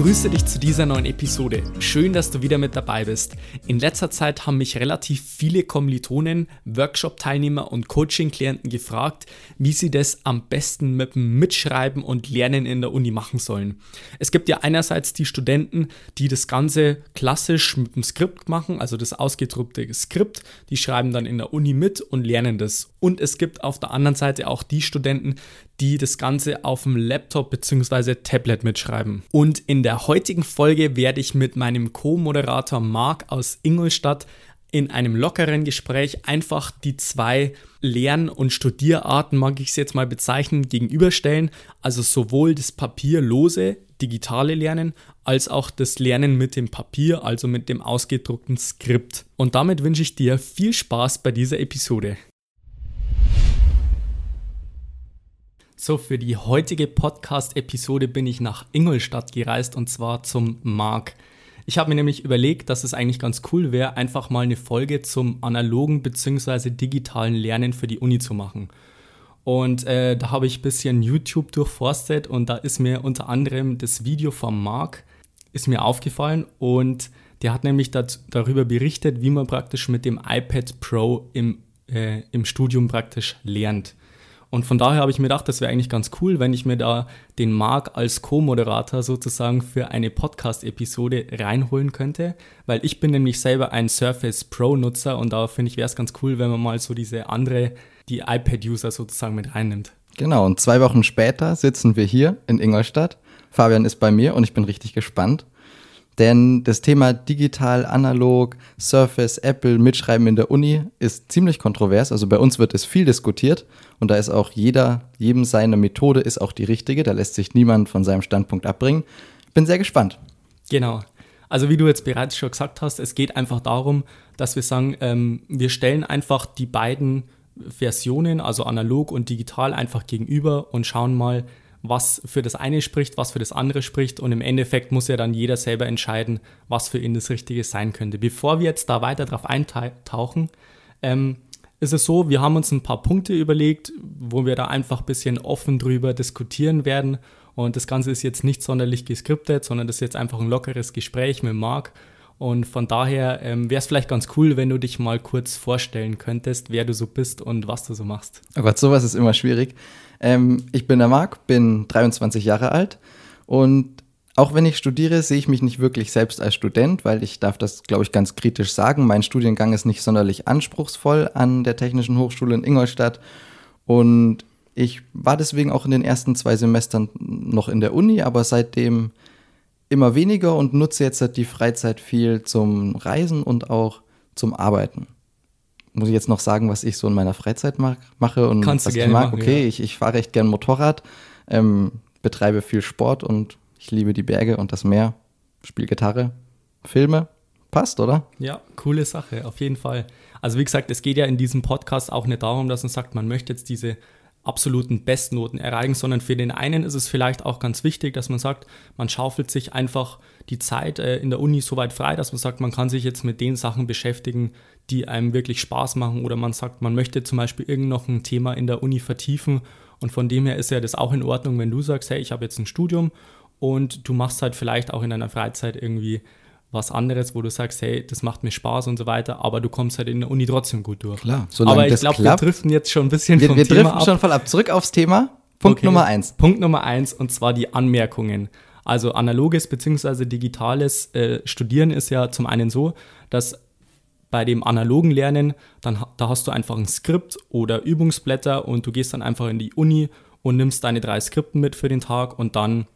Ich grüße dich zu dieser neuen Episode. Schön, dass du wieder mit dabei bist. In letzter Zeit haben mich relativ viele Kommilitonen, Workshop-Teilnehmer und Coaching-Klienten gefragt, wie sie das am besten mit dem Mitschreiben und Lernen in der Uni machen sollen. Es gibt ja einerseits die Studenten, die das Ganze klassisch mit dem Skript machen, also das ausgedruckte Skript, die schreiben dann in der Uni mit und lernen das. Und es gibt auf der anderen Seite auch die Studenten, die das Ganze auf dem Laptop bzw. Tablet mitschreiben. Und in der heutigen Folge werde ich mit meinem Co-Moderator Marc aus Ingolstadt in einem lockeren Gespräch einfach die zwei Lern- und Studierarten, mag ich es jetzt mal bezeichnen, gegenüberstellen. Also sowohl das papierlose, digitale Lernen, als auch das Lernen mit dem Papier, also mit dem ausgedruckten Skript. Und damit wünsche ich dir viel Spaß bei dieser Episode. So, für die heutige Podcast-Episode bin ich nach Ingolstadt gereist und zwar zum Marc. Ich habe mir nämlich überlegt, dass es eigentlich ganz cool wäre, einfach mal eine Folge zum analogen bzw. digitalen Lernen für die Uni zu machen. Und äh, da habe ich ein bisschen YouTube durchforstet und da ist mir unter anderem das Video von Marc ist mir aufgefallen und der hat nämlich dat, darüber berichtet, wie man praktisch mit dem iPad Pro im, äh, im Studium praktisch lernt. Und von daher habe ich mir gedacht, das wäre eigentlich ganz cool, wenn ich mir da den Marc als Co-Moderator sozusagen für eine Podcast-Episode reinholen könnte, weil ich bin nämlich selber ein Surface Pro-Nutzer und da finde ich, wäre es ganz cool, wenn man mal so diese andere, die iPad-User sozusagen mit reinnimmt. Genau, und zwei Wochen später sitzen wir hier in Ingolstadt. Fabian ist bei mir und ich bin richtig gespannt. Denn das Thema digital, analog, Surface, Apple, Mitschreiben in der Uni ist ziemlich kontrovers. Also bei uns wird es viel diskutiert und da ist auch jeder, jedem seine Methode ist auch die richtige. Da lässt sich niemand von seinem Standpunkt abbringen. Bin sehr gespannt. Genau. Also wie du jetzt bereits schon gesagt hast, es geht einfach darum, dass wir sagen, ähm, wir stellen einfach die beiden Versionen, also analog und digital, einfach gegenüber und schauen mal, was für das eine spricht, was für das andere spricht und im Endeffekt muss ja dann jeder selber entscheiden, was für ihn das Richtige sein könnte. Bevor wir jetzt da weiter drauf eintauchen, ähm, ist es so, wir haben uns ein paar Punkte überlegt, wo wir da einfach ein bisschen offen drüber diskutieren werden und das Ganze ist jetzt nicht sonderlich geskriptet, sondern das ist jetzt einfach ein lockeres Gespräch mit Marc und von daher ähm, wäre es vielleicht ganz cool, wenn du dich mal kurz vorstellen könntest, wer du so bist und was du so machst. Oh Gott, sowas ist immer schwierig. Ähm, ich bin der Marc, bin 23 Jahre alt und auch wenn ich studiere, sehe ich mich nicht wirklich selbst als Student, weil ich darf das, glaube ich, ganz kritisch sagen. Mein Studiengang ist nicht sonderlich anspruchsvoll an der Technischen Hochschule in Ingolstadt und ich war deswegen auch in den ersten zwei Semestern noch in der Uni, aber seitdem immer weniger und nutze jetzt die Freizeit viel zum Reisen und auch zum Arbeiten muss ich jetzt noch sagen, was ich so in meiner Freizeit mag, mache und Kannst was du ich gerne mag. machen, okay, ja. ich, ich fahre recht gern Motorrad, ähm, betreibe viel Sport und ich liebe die Berge und das Meer, spiele Gitarre, Filme. Passt, oder? Ja, coole Sache, auf jeden Fall. Also wie gesagt, es geht ja in diesem Podcast auch nicht darum, dass man sagt, man möchte jetzt diese absoluten Bestnoten erreichen, sondern für den einen ist es vielleicht auch ganz wichtig, dass man sagt, man schaufelt sich einfach die Zeit äh, in der Uni so weit frei, dass man sagt, man kann sich jetzt mit den Sachen beschäftigen, die einem wirklich Spaß machen oder man sagt, man möchte zum Beispiel irgend noch ein Thema in der Uni vertiefen und von dem her ist ja das auch in Ordnung, wenn du sagst, hey, ich habe jetzt ein Studium und du machst halt vielleicht auch in deiner Freizeit irgendwie was anderes, wo du sagst, hey, das macht mir Spaß und so weiter, aber du kommst halt in der Uni trotzdem gut durch. Klar, aber ich glaube, wir driften jetzt schon ein bisschen wir, vom wir Thema driften ab. schon voll ab. Zurück aufs Thema. Punkt Okay. Nummer eins. Punkt Nummer eins und zwar die Anmerkungen. Also analoges bzw. digitales äh, Studieren ist ja zum einen so, dass bei dem analogen Lernen, dann, da hast du einfach ein Skript oder Übungsblätter und du gehst dann einfach in die Uni und nimmst deine drei Skripten mit für den Tag und dann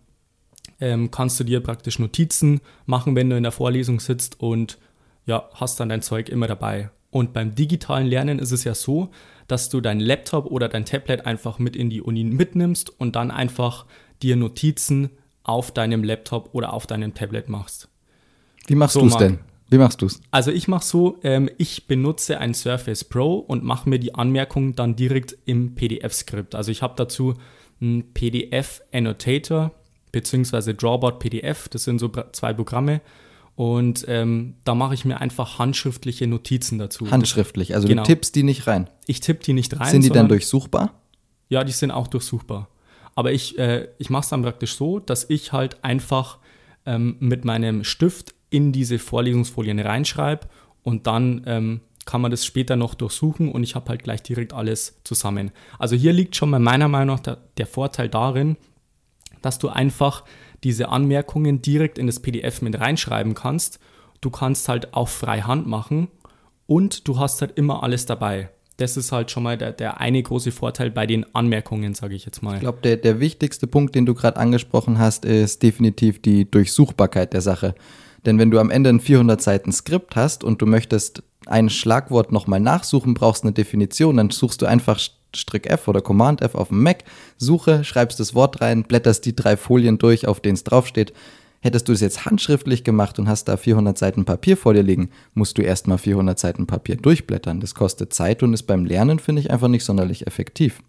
ähm, kannst du dir praktisch Notizen machen, wenn du in der Vorlesung sitzt und ja, hast dann dein Zeug immer dabei. Und beim digitalen Lernen ist es ja so, dass du dein Laptop oder dein Tablet einfach mit in die Uni mitnimmst und dann einfach dir Notizen auf deinem Laptop oder auf deinem Tablet machst. Wie machst So, du es denn? Wie machst du es? Also ich mache so, ähm, ich benutze ein Surface Pro und mache mir die Anmerkungen dann direkt im PDF-Skript. Also ich habe dazu einen PDF-Annotator bzw. Drawboard PDF. Das sind so zwei Programme. Und ähm, da mache ich mir einfach handschriftliche Notizen dazu. Handschriftlich, also genau. du tippst die nicht rein. Ich tippe die nicht rein. Sind die dann durchsuchbar? Ja, die sind auch durchsuchbar. Aber ich, äh, ich mache es dann praktisch so, dass ich halt einfach ähm, mit meinem Stift in diese Vorlesungsfolien reinschreibe und dann ähm, kann man das später noch durchsuchen und ich habe halt gleich direkt alles zusammen. Also hier liegt schon mal meiner Meinung nach der, der Vorteil darin, dass du einfach diese Anmerkungen direkt in das PDF mit reinschreiben kannst. Du kannst halt auch frei Hand machen und du hast halt immer alles dabei. Das ist halt schon mal der, der eine große Vorteil bei den Anmerkungen, sage ich jetzt mal. Ich glaube, der, der wichtigste Punkt, den du gerade angesprochen hast, ist definitiv die Durchsuchbarkeit der Sache. Denn wenn du am Ende ein 400 Seiten Skript hast und du möchtest ein Schlagwort nochmal nachsuchen, brauchst eine Definition, dann suchst du einfach Strick F oder Command F auf dem Mac, suche, schreibst das Wort rein, blätterst die drei Folien durch, auf denen es draufsteht. Hättest du es jetzt handschriftlich gemacht und hast da 400 Seiten Papier vor dir liegen, musst du erstmal 400 Seiten Papier durchblättern. Das kostet Zeit und ist beim Lernen, finde ich, einfach nicht sonderlich effektiv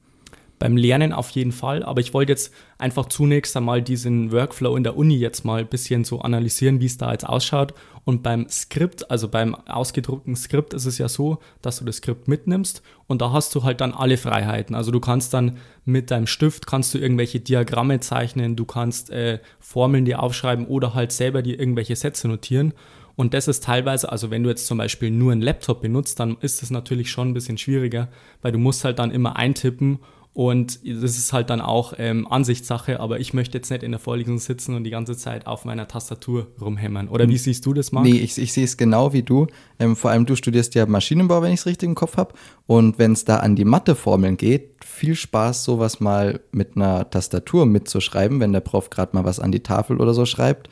beim Lernen auf jeden Fall. Aber ich wollte jetzt einfach zunächst einmal diesen Workflow in der Uni jetzt mal ein bisschen so analysieren, wie es da jetzt ausschaut. Und beim Skript, also beim ausgedruckten Skript, ist es ja so, dass du das Skript mitnimmst und da hast du halt dann alle Freiheiten. Also du kannst dann mit deinem Stift kannst du irgendwelche Diagramme zeichnen, du kannst äh, Formeln dir aufschreiben oder halt selber dir irgendwelche Sätze notieren. Und das ist teilweise, also wenn du jetzt zum Beispiel nur einen Laptop benutzt, dann ist es natürlich schon ein bisschen schwieriger, weil du musst halt dann immer eintippen und das ist halt dann auch ähm, Ansichtssache, aber ich möchte jetzt nicht in der Vorlesung sitzen und die ganze Zeit auf meiner Tastatur rumhämmern. Oder wie siehst du das, Marc? Nee, ich, ich sehe es genau wie du. Ähm, vor allem du studierst ja Maschinenbau, wenn ich es richtig im Kopf habe. Und wenn es da an die Matheformeln geht, viel Spaß, sowas mal mit einer Tastatur mitzuschreiben, wenn der Prof gerade mal was an die Tafel oder so schreibt.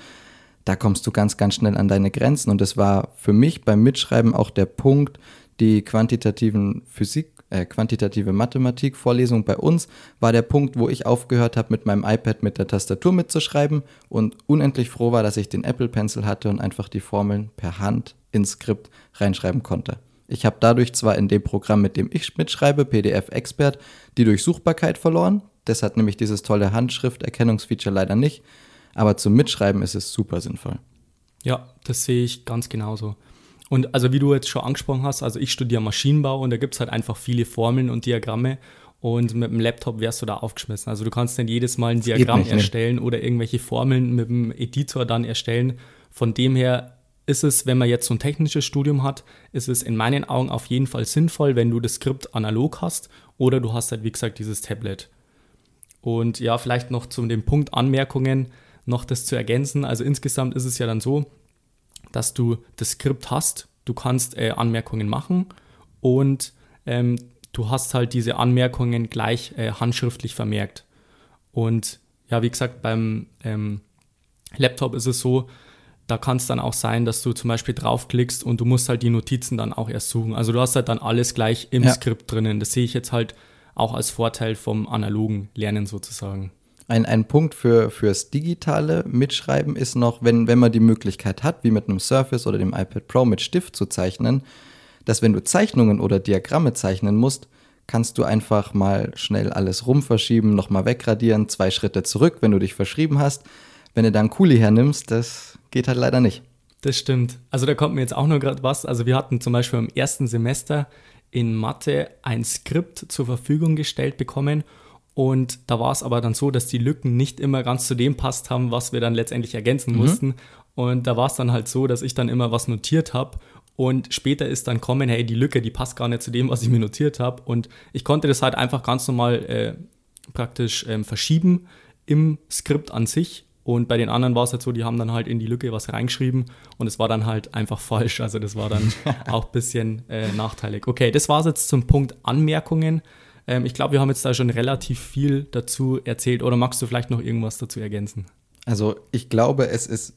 Da kommst du ganz, ganz schnell an deine Grenzen. Und das war für mich beim Mitschreiben auch der Punkt, die quantitativen Physik äh, quantitative Mathematik-Vorlesung bei uns war der Punkt, wo ich aufgehört habe, mit meinem iPad mit der Tastatur mitzuschreiben und unendlich froh war, dass ich den Apple Pencil hatte und einfach die Formeln per Hand ins Skript reinschreiben konnte. Ich habe dadurch zwar in dem Programm, mit dem ich mitschreibe, PDF Expert, die Durchsuchbarkeit verloren. Das hat nämlich dieses tolle Handschrifterkennungsfeature leider nicht. Aber zum Mitschreiben ist es super sinnvoll. Ja, das sehe ich ganz genauso. Und also wie du jetzt schon angesprochen hast, also ich studiere Maschinenbau und da gibt es halt einfach viele Formeln und Diagramme und mit dem Laptop wärst du da aufgeschmissen. Also du kannst dann jedes Mal ein Diagramm nicht, erstellen ne? oder irgendwelche Formeln mit dem Editor dann erstellen. Von dem her ist es, wenn man jetzt so ein technisches Studium hat, ist es in meinen Augen auf jeden Fall sinnvoll, wenn du das Skript analog hast oder du hast halt, wie gesagt, dieses Tablet. Und ja, vielleicht noch zu dem Punkt Anmerkungen noch das zu ergänzen. Also insgesamt ist es ja dann so, dass du das Skript hast, du kannst äh, Anmerkungen machen und ähm, du hast halt diese Anmerkungen gleich äh, handschriftlich vermerkt. Und ja, wie gesagt, beim ähm, Laptop ist es so, da kann es dann auch sein, dass du zum Beispiel draufklickst und du musst halt die Notizen dann auch erst suchen. Also du hast halt dann alles gleich im ja. Skript drinnen. Das sehe ich jetzt halt auch als Vorteil vom analogen Lernen sozusagen. Ein, ein Punkt für, fürs digitale Mitschreiben ist noch, wenn, wenn man die Möglichkeit hat, wie mit einem Surface oder dem iPad Pro mit Stift zu zeichnen, dass wenn du Zeichnungen oder Diagramme zeichnen musst, kannst du einfach mal schnell alles rumverschieben, nochmal wegradieren, zwei Schritte zurück, wenn du dich verschrieben hast. Wenn du dann Kuli hernimmst, das geht halt leider nicht. Das stimmt. Also da kommt mir jetzt auch nur gerade was. Also wir hatten zum Beispiel im ersten Semester in Mathe ein Skript zur Verfügung gestellt bekommen und da war es aber dann so, dass die Lücken nicht immer ganz zu dem passt haben, was wir dann letztendlich ergänzen mhm. mussten. Und da war es dann halt so, dass ich dann immer was notiert habe und später ist dann kommen, hey, die Lücke, die passt gar nicht zu dem, was ich mir notiert habe. Und ich konnte das halt einfach ganz normal äh, praktisch ähm, verschieben im Skript an sich. Und bei den anderen war es halt so, die haben dann halt in die Lücke was reingeschrieben und es war dann halt einfach falsch. Also das war dann auch ein bisschen äh, nachteilig. Okay, das war es jetzt zum Punkt Anmerkungen. Ähm, ich glaube, wir haben jetzt da schon relativ viel dazu erzählt. Oder magst du vielleicht noch irgendwas dazu ergänzen? Also ich glaube, es ist,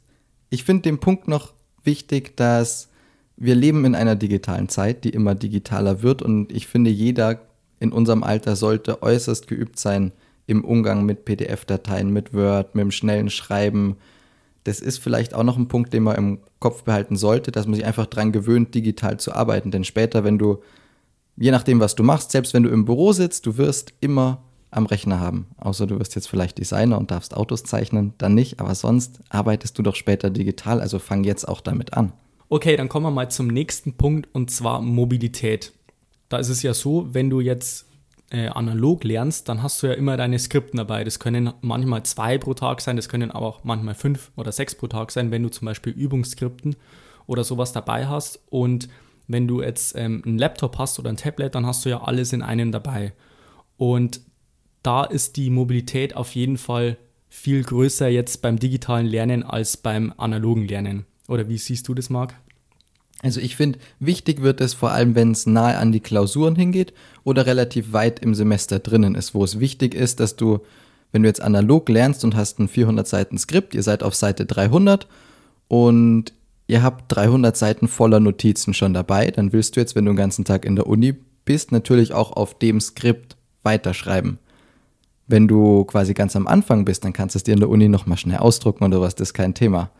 ich finde den Punkt noch wichtig, dass wir leben in einer digitalen Zeit, die immer digitaler wird. Und ich finde, jeder in unserem Alter sollte äußerst geübt sein im Umgang mit PDF-Dateien, mit Word, mit dem schnellen Schreiben. das ist vielleicht auch noch ein Punkt, den man im Kopf behalten sollte, dass man sich einfach daran gewöhnt, digital zu arbeiten. Denn später, wenn du, je nachdem, was du machst, selbst wenn du im Büro sitzt, du wirst immer am Rechner haben. Außer du wirst jetzt vielleicht Designer und darfst Autos zeichnen, dann nicht. Aber sonst arbeitest du doch später digital, also fang jetzt auch damit an. Okay, dann kommen wir mal zum nächsten Punkt und zwar Mobilität. Da ist es ja so, wenn du jetzt äh, analog lernst, dann hast du ja immer deine Skripten dabei. Das können manchmal zwei pro Tag sein, das können aber auch manchmal fünf oder sechs pro Tag sein, wenn du zum Beispiel Übungsskripten oder sowas dabei hast. Und wenn du jetzt ähm, einen Laptop hast oder ein Tablet, dann hast du ja alles in einem dabei. Und da ist die Mobilität auf jeden Fall viel größer jetzt beim digitalen Lernen als beim analogen Lernen. Oder wie siehst du das, Marc? Also ich finde, wichtig wird es vor allem, wenn es nahe an die Klausuren hingeht oder relativ weit im Semester drinnen ist, wo es wichtig ist, dass du, wenn du jetzt analog lernst und hast ein 400 Seiten Skript, ihr seid auf Seite 300 und ihr habt 300 Seiten voller Notizen schon dabei, dann willst du jetzt, wenn du den ganzen Tag in der Uni bist, natürlich auch auf dem Skript weiterschreiben. Wenn du quasi ganz am Anfang bist, dann kannst du es dir in der Uni nochmal schnell ausdrucken oder was, das ist kein Thema.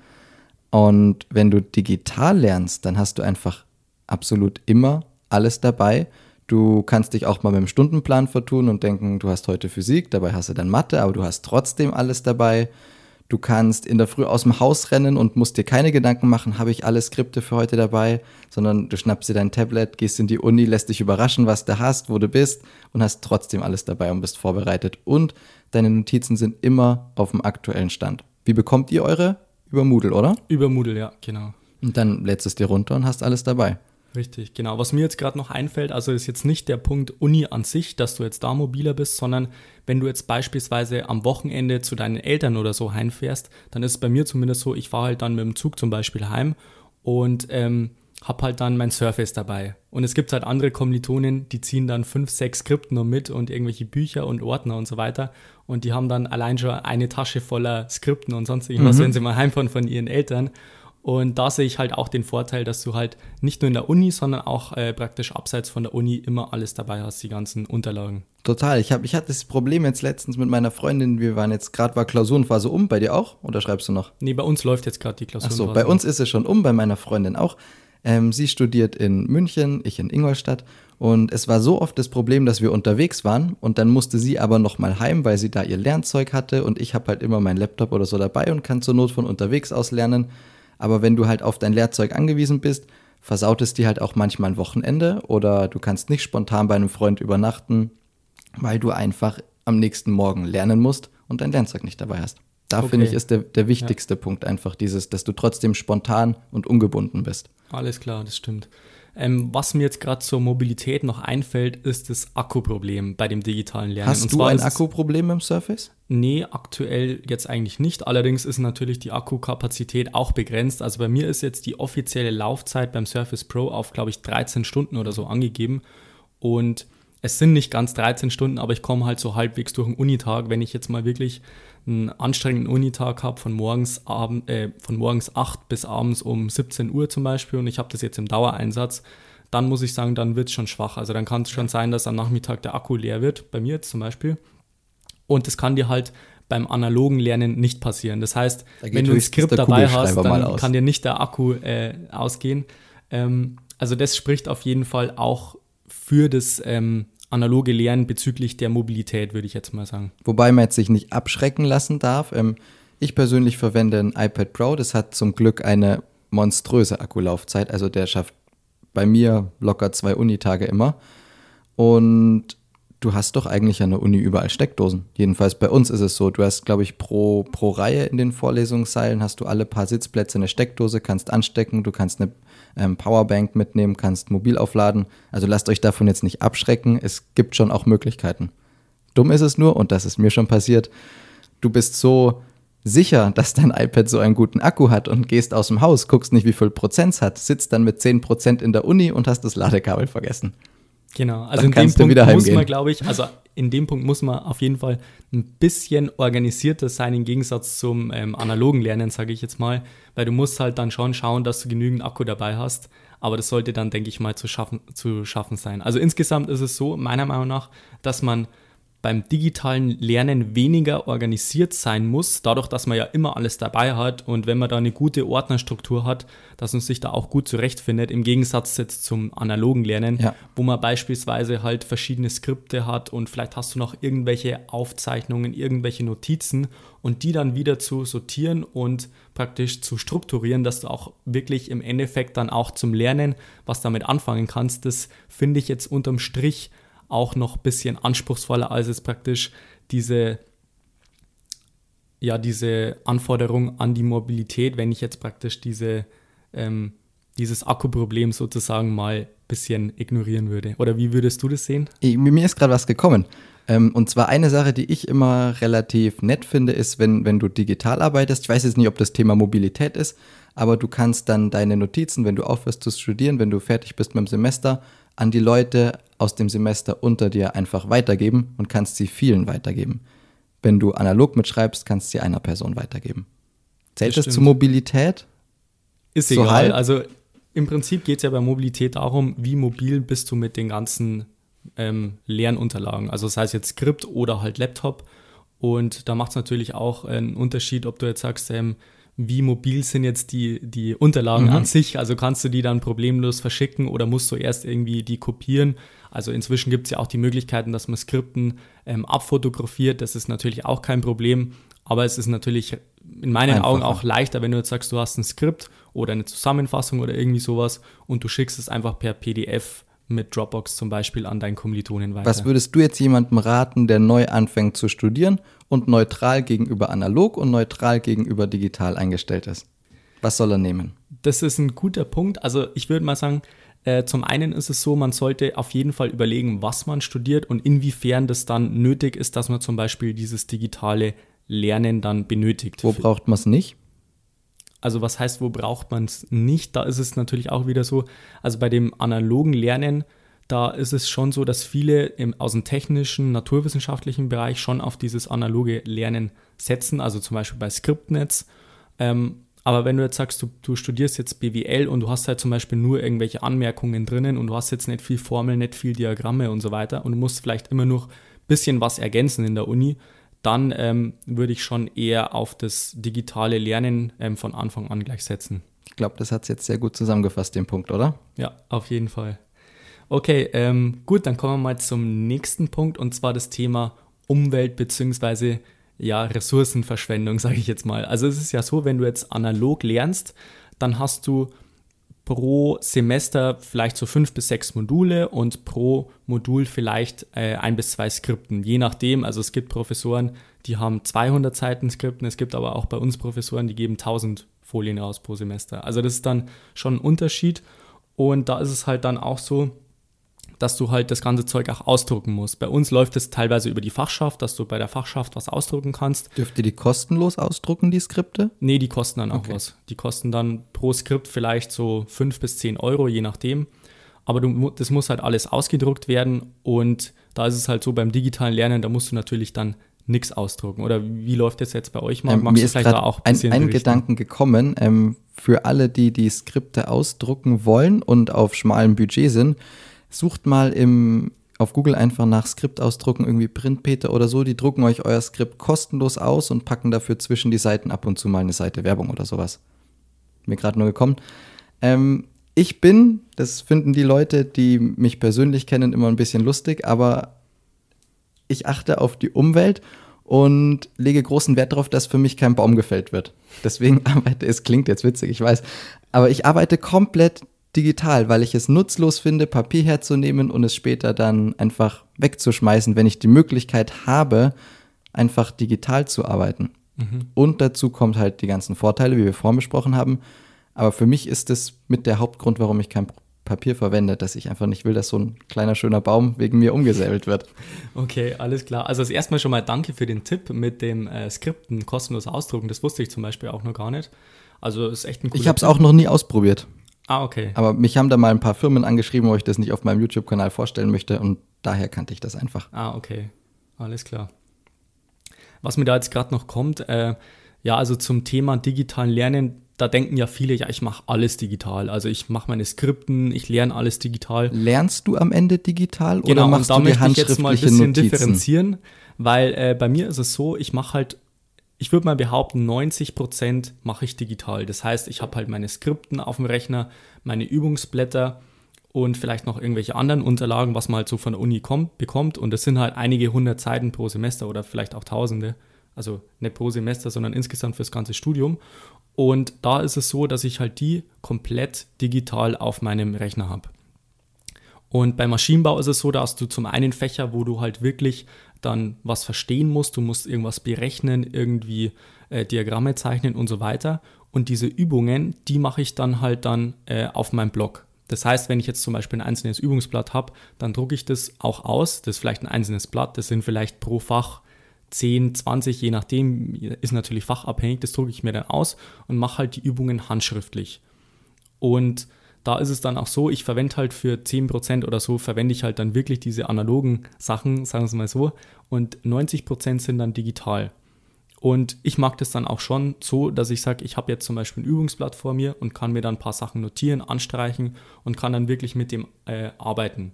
Und wenn du digital lernst, dann hast du einfach absolut immer alles dabei. Du kannst dich auch mal mit dem Stundenplan vertun und denken, du hast heute Physik, dabei hast du dann Mathe, aber du hast trotzdem alles dabei. Du kannst in der Früh aus dem Haus rennen und musst dir keine Gedanken machen, habe ich alle Skripte für heute dabei, sondern du schnappst dir dein Tablet, gehst in die Uni, lässt dich überraschen, was du hast, wo du bist und hast trotzdem alles dabei und bist vorbereitet. Und deine Notizen sind immer auf dem aktuellen Stand. Wie bekommt ihr eure? Über Moodle, oder? Über Moodle, ja, genau. Und dann lädst es dir runter und hast alles dabei. Richtig, genau. Was mir jetzt gerade noch einfällt, also ist jetzt nicht der Punkt Uni an sich, dass du jetzt da mobiler bist, sondern wenn du jetzt beispielsweise am Wochenende zu deinen Eltern oder so heimfährst, dann ist es bei mir zumindest so, ich fahre halt dann mit dem Zug zum Beispiel heim und ähm, habe halt dann mein Surface dabei. Und es gibt halt andere Kommilitonen, die ziehen dann fünf, sechs Skripten nur mit und irgendwelche Bücher und Ordner und so weiter. Und die haben dann allein schon eine Tasche voller Skripten und sonst irgendwas, mhm. wenn sie mal heimfahren von ihren Eltern. Und da sehe ich halt auch den Vorteil, dass du halt nicht nur in der Uni, sondern auch äh, praktisch abseits von der Uni immer alles dabei hast, die ganzen Unterlagen. Total. Ich, hab, ich hatte das Problem jetzt letztens mit meiner Freundin. Wir waren jetzt gerade, war Klausurenphase um. Bei dir auch? Oder schreibst du noch? Nee, bei uns läuft jetzt gerade die Klausurenphase. Achso, bei uns ist es schon um, bei meiner Freundin auch. Ähm, sie studiert in München, ich in Ingolstadt. Und es war so oft das Problem, dass wir unterwegs waren und dann musste sie aber nochmal heim, weil sie da ihr Lernzeug hatte und ich habe halt immer meinen Laptop oder so dabei und kann zur Not von unterwegs aus lernen. Aber wenn du halt auf dein Lehrzeug angewiesen bist, versaut es dir halt auch manchmal ein Wochenende oder du kannst nicht spontan bei einem Freund übernachten, weil du einfach am nächsten Morgen lernen musst und dein Lernzeug nicht dabei hast. Da okay. finde ich, ist der, der wichtigste ja. Punkt einfach dieses, dass du trotzdem spontan und ungebunden bist. Alles klar, das stimmt. Ähm, was mir jetzt gerade zur Mobilität noch einfällt, ist das Akkuproblem bei dem digitalen Lernen. Hast du ein Akkuproblem im Surface? Nee, aktuell jetzt eigentlich nicht. Allerdings ist natürlich die Akkukapazität auch begrenzt. Also bei mir ist jetzt die offizielle Laufzeit beim Surface Pro auf, glaube ich, 13 Stunden oder so angegeben. Und es sind nicht ganz 13 Stunden, aber ich komme halt so halbwegs durch den Unitag, wenn ich jetzt mal wirklich einen anstrengenden Unitag habe von morgens, Abend, äh, von morgens 8 bis abends um 17 Uhr zum Beispiel und ich habe das jetzt im Dauereinsatz, dann muss ich sagen, dann wird es schon schwach. Also dann kann es schon sein, dass am Nachmittag der Akku leer wird, bei mir jetzt zum Beispiel. Und das kann dir halt beim analogen Lernen nicht passieren. Das heißt, wenn du ein Skript dabei hast, dann kann dir nicht der Akku äh, ausgehen. Ähm, also das spricht auf jeden Fall auch für das ähm, analoge Lernen bezüglich der Mobilität, würde ich jetzt mal sagen. Wobei man jetzt sich nicht abschrecken lassen darf. Ähm, ich persönlich verwende ein iPad Pro, das hat zum Glück eine monströse Akkulaufzeit, also der schafft bei mir locker zwei Unitage immer. Und du hast doch eigentlich an der Uni überall Steckdosen. Jedenfalls bei uns ist es so. Du hast, glaube ich, pro, pro Reihe in den Vorlesungsseilen hast du alle paar Sitzplätze eine Steckdose, kannst anstecken, du kannst eine ähm, Powerbank mitnehmen, kannst mobil aufladen. Also lasst euch davon jetzt nicht abschrecken. Es gibt schon auch Möglichkeiten. Dumm ist es nur, und das ist mir schon passiert, du bist so sicher, dass dein iPad so einen guten Akku hat und gehst aus dem Haus, guckst nicht, wie viel Prozent es hat, sitzt dann mit 10 Prozent in der Uni und hast das Ladekabel vergessen. Genau, also in dem Punkt muss man, glaube ich, also in dem Punkt muss man auf jeden Fall ein bisschen organisierter sein im Gegensatz zum ähm, analogen Lernen, sage ich jetzt mal, weil du musst halt dann schon schauen, dass du genügend Akku dabei hast. Aber das sollte dann, denke ich mal, zu schaffen, zu schaffen sein. Also insgesamt ist es so, meiner Meinung nach, dass man beim digitalen Lernen weniger organisiert sein muss, dadurch, dass man ja immer alles dabei hat und wenn man da eine gute Ordnerstruktur hat, dass man sich da auch gut zurechtfindet, im Gegensatz jetzt zum analogen Lernen, ja. wo man beispielsweise halt verschiedene Skripte hat und vielleicht hast du noch irgendwelche Aufzeichnungen, irgendwelche Notizen und die dann wieder zu sortieren und praktisch zu strukturieren, dass du auch wirklich im Endeffekt dann auch zum Lernen was damit anfangen kannst, das finde ich jetzt unterm Strich auch noch ein bisschen anspruchsvoller als es praktisch diese ja, diese Anforderung an die Mobilität, wenn ich jetzt praktisch diese, ähm, dieses Akkuproblem sozusagen mal ein bisschen ignorieren würde. Oder wie würdest du das sehen? Mir ist gerade was gekommen. Ähm, und zwar eine Sache, die ich immer relativ nett finde, ist, wenn, wenn du digital arbeitest. Ich weiß jetzt nicht, ob das Thema Mobilität ist, aber du kannst dann deine Notizen, wenn du aufhörst zu studieren, wenn du fertig bist mit dem Semester, an die Leute aus dem Semester unter dir einfach weitergeben und kannst sie vielen weitergeben. Wenn du analog mitschreibst, kannst du sie einer Person weitergeben. Zählt das, das zur Mobilität? Ist so egal. Halb? Also im Prinzip geht es ja bei Mobilität darum, wie mobil bist du mit den ganzen ähm, Lernunterlagen. Also das heißt jetzt Skript oder halt Laptop. Und da macht es natürlich auch einen Unterschied, ob du jetzt sagst, ähm, wie mobil sind jetzt die, die Unterlagen mhm. an sich. Also kannst du die dann problemlos verschicken oder musst du erst irgendwie die kopieren. Also inzwischen gibt es ja auch die Möglichkeiten, dass man Skripten ähm, abfotografiert. Das ist natürlich auch kein Problem. Aber es ist natürlich in meinen Einfacher. Augen auch leichter, wenn du jetzt sagst, du hast ein Skript oder eine Zusammenfassung oder irgendwie sowas und du schickst es einfach per PDF mit Dropbox zum Beispiel an deinen Kommilitonen weiter. Was würdest du jetzt jemandem raten, der neu anfängt zu studieren und neutral gegenüber analog und neutral gegenüber digital eingestellt ist? Was soll er nehmen? Das ist ein guter Punkt. Also ich würde mal sagen, äh, zum einen ist es so, man sollte auf jeden Fall überlegen, was man studiert und inwiefern das dann nötig ist, dass man zum Beispiel dieses digitale Lernen dann benötigt. Wo braucht man es nicht? Also was heißt, wo braucht man es nicht? Da ist es natürlich auch wieder so, also bei dem analogen Lernen, da ist es schon so, dass viele im, aus dem technischen, naturwissenschaftlichen Bereich schon auf dieses analoge Lernen setzen, also zum Beispiel bei Skriptnetz. Ähm, aber wenn du jetzt sagst, du, du, studierst jetzt BWL und du hast halt zum Beispiel nur irgendwelche Anmerkungen drinnen und du hast jetzt nicht viel Formeln, nicht viel Diagramme und so weiter und du musst vielleicht immer noch ein bisschen was ergänzen in der Uni, dann ähm, würde ich schon eher auf das digitale Lernen ähm, von Anfang an gleich setzen. Ich glaube, das hat es jetzt sehr gut zusammengefasst, den Punkt, oder? Ja, auf jeden Fall. Okay, ähm, gut, dann kommen wir mal zum nächsten Punkt und zwar das Thema Umwelt bzw. ja, Ressourcenverschwendung, sage ich jetzt mal. Also es ist ja so, wenn du jetzt analog lernst, dann hast du pro Semester vielleicht so fünf bis sechs Module und pro Modul vielleicht äh, ein bis zwei Skripten, je nachdem. Also es gibt Professoren, die haben 200 Seiten Skripten, es gibt aber auch bei uns Professoren, die geben 1000 Folien raus pro Semester. Also das ist dann schon ein Unterschied und da ist es halt dann auch so, dass du halt das ganze Zeug auch ausdrucken musst. Bei uns läuft es teilweise über die Fachschaft, dass du bei der Fachschaft was ausdrucken kannst. Dürft ihr die kostenlos ausdrucken, die Skripte? Nee, die kosten dann auch okay. was. Die kosten dann pro Skript vielleicht so 5 bis 10 Euro, je nachdem. Aber du, das muss halt alles ausgedruckt werden und da ist es halt so beim digitalen Lernen, da musst du natürlich dann nichts ausdrucken. Oder wie läuft das jetzt bei euch mal? Ähm, Magst mir ist vielleicht da auch ein, ein, ein Gedanken gekommen. Ähm, für alle, die die Skripte ausdrucken wollen und auf schmalem Budget sind, Sucht mal im, auf Google einfach nach Skript ausdrucken, irgendwie Printpeter oder so. Die drucken euch euer Skript kostenlos aus und packen dafür zwischen die Seiten ab und zu mal eine Seite Werbung oder sowas. Mir gerade nur gekommen. Ähm, ich bin, das finden die Leute, die mich persönlich kennen, immer ein bisschen lustig, aber ich achte auf die Umwelt und lege großen Wert darauf, dass für mich kein Baum gefällt wird. Deswegen arbeite, es klingt jetzt witzig, ich weiß, aber ich arbeite komplett digital, weil ich es nutzlos finde, Papier herzunehmen und es später dann einfach wegzuschmeißen, wenn ich die Möglichkeit habe, einfach digital zu arbeiten. Mhm. Und dazu kommt halt die ganzen Vorteile, wie wir vorhin besprochen haben. Aber für mich ist es mit der Hauptgrund, warum ich kein Papier verwende, dass ich einfach nicht will, dass so ein kleiner schöner Baum wegen mir umgesäbelt wird. Okay, alles klar. Also das erstmal schon mal danke für den Tipp mit dem äh, Skripten kostenlos ausdrucken. Das wusste ich zum Beispiel auch noch gar nicht. Also ist echt ein cooler Ich habe es auch noch nie ausprobiert. Ah, okay. Aber mich haben da mal ein paar Firmen angeschrieben, wo ich das nicht auf meinem YouTube-Kanal vorstellen möchte und daher kannte ich das einfach. Ah, okay. Alles klar. Was mir da jetzt gerade noch kommt, äh, ja, also zum Thema digitalen Lernen, da denken ja viele, ja, ich mache alles digital. Also ich mache meine Skripten, ich lerne alles digital. Lernst du am Ende digital genau, oder machst und da du die möchte ich jetzt mal ein bisschen Notizen? differenzieren, weil äh, bei mir ist es so, ich mache halt, ich würde mal behaupten, 90% mache ich digital. Das heißt, ich habe halt meine Skripten auf dem Rechner, meine Übungsblätter und vielleicht noch irgendwelche anderen Unterlagen, was man halt so von der Uni kommt, bekommt. Und das sind halt einige hundert Seiten pro Semester oder vielleicht auch tausende. Also nicht pro Semester, sondern insgesamt fürs ganze Studium. Und da ist es so, dass ich halt die komplett digital auf meinem Rechner habe. Und beim Maschinenbau ist es so, dass du zum einen Fächer, wo du halt wirklich dann was verstehen musst, du musst irgendwas berechnen, irgendwie äh, Diagramme zeichnen und so weiter. Und diese Übungen, die mache ich dann halt dann äh, auf meinem Blog. Das heißt, wenn ich jetzt zum Beispiel ein einzelnes Übungsblatt habe, dann drucke ich das auch aus. Das ist vielleicht ein einzelnes Blatt, das sind vielleicht pro Fach 10, 20, je nachdem, ist natürlich fachabhängig, das drucke ich mir dann aus und mache halt die Übungen handschriftlich. Und da ist es dann auch so, ich verwende halt für 10% oder so, verwende ich halt dann wirklich diese analogen Sachen, sagen wir es mal so, und 90% sind dann digital. Und ich mag das dann auch schon so, dass ich sage, ich habe jetzt zum Beispiel ein Übungsblatt vor mir und kann mir dann ein paar Sachen notieren, anstreichen und kann dann wirklich mit dem äh, arbeiten.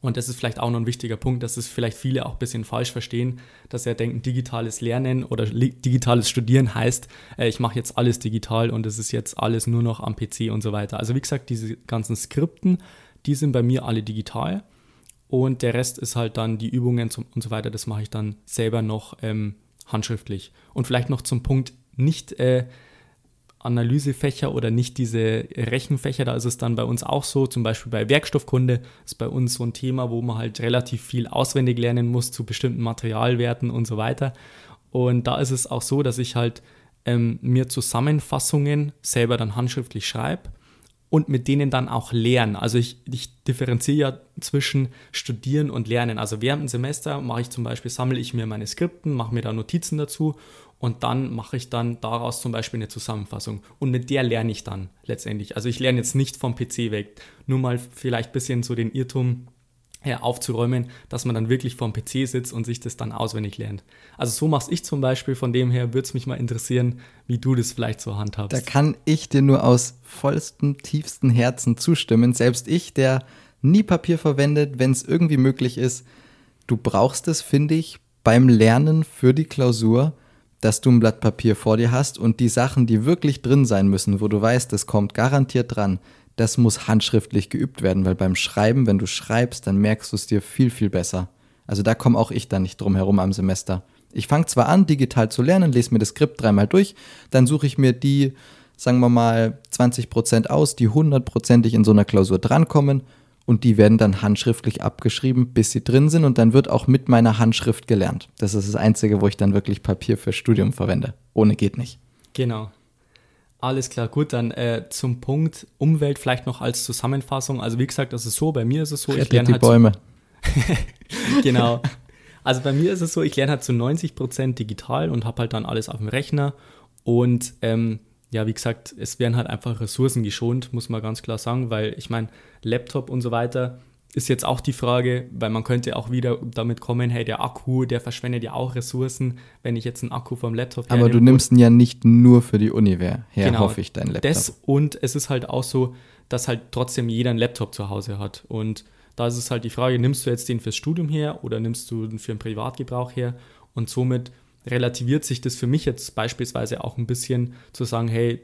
Und das ist vielleicht auch noch ein wichtiger Punkt, dass es vielleicht viele auch ein bisschen falsch verstehen, dass sie ja denken, digitales Lernen oder digitales Studieren heißt, äh, ich mache jetzt alles digital und es ist jetzt alles nur noch am PC und so weiter. Also wie gesagt, diese ganzen Skripten, die sind bei mir alle digital und der Rest ist halt dann die Übungen und so weiter, das mache ich dann selber noch ähm, handschriftlich. Und vielleicht noch zum Punkt nicht äh, Analysefächer oder nicht diese Rechenfächer, da ist es dann bei uns auch so, zum Beispiel bei Werkstoffkunde ist bei uns so ein Thema, wo man halt relativ viel auswendig lernen muss zu bestimmten Materialwerten und so weiter. Und da ist es auch so, dass ich halt ähm, mir Zusammenfassungen selber dann handschriftlich schreibe und mit denen dann auch lernen. Also ich, ich differenziere ja zwischen Studieren und Lernen. Also während dem Semester mache ich zum Beispiel, sammle ich mir meine Skripten, mache mir da Notizen dazu und dann mache ich dann daraus zum Beispiel eine Zusammenfassung. Und mit der lerne ich dann letztendlich. Also ich lerne jetzt nicht vom PC weg. Nur mal vielleicht ein bisschen so den Irrtum ja, aufzuräumen, dass man dann wirklich vorm PC sitzt und sich das dann auswendig lernt. Also so mache ich zum Beispiel, von dem her würde es mich mal interessieren, wie du das vielleicht so handhabst. Da kann ich dir nur aus vollstem, tiefstem Herzen zustimmen. Selbst ich, der nie Papier verwendet, wenn es irgendwie möglich ist, du brauchst es, finde ich, beim Lernen für die Klausur, dass du ein Blatt Papier vor dir hast und die Sachen, die wirklich drin sein müssen, wo du weißt, das kommt garantiert dran, das muss handschriftlich geübt werden, weil beim Schreiben, wenn du schreibst, dann merkst du es dir viel, viel besser. Also da komme auch ich dann nicht drum herum am Semester. Ich fange zwar an, digital zu lernen, lese mir das Skript dreimal durch, dann suche ich mir die, sagen wir mal, 20% aus, die hundertprozentig in so einer Klausur drankommen und die werden dann handschriftlich abgeschrieben, bis sie drin sind und dann wird auch mit meiner Handschrift gelernt. Das ist das Einzige, wo ich dann wirklich Papier für Studium verwende. Ohne geht nicht. Genau. Alles klar, gut, dann äh, zum Punkt Umwelt vielleicht noch als Zusammenfassung. Also wie gesagt, das ist so, bei mir ist es so, Rettet ich lerne die halt Bäume. genau. Also bei mir ist es so, ich lerne halt zu 90 Prozent digital und habe halt dann alles auf dem Rechner. Und ähm, ja, wie gesagt, es werden halt einfach Ressourcen geschont, muss man ganz klar sagen, weil ich meine, Laptop und so weiter, ist jetzt auch die Frage, weil man könnte auch wieder damit kommen, hey, der Akku, der verschwendet ja auch Ressourcen, wenn ich jetzt einen Akku vom Laptop Aber du nimmst ihn ja nicht nur für die Uni her, genau, hoffe ich, dein Laptop. Das und es ist halt auch so, dass halt trotzdem jeder einen Laptop zu Hause hat. Und da ist es halt die Frage, nimmst du jetzt den fürs Studium her oder nimmst du den für den Privatgebrauch her? Und somit relativiert sich das für mich jetzt beispielsweise auch ein bisschen zu sagen, hey,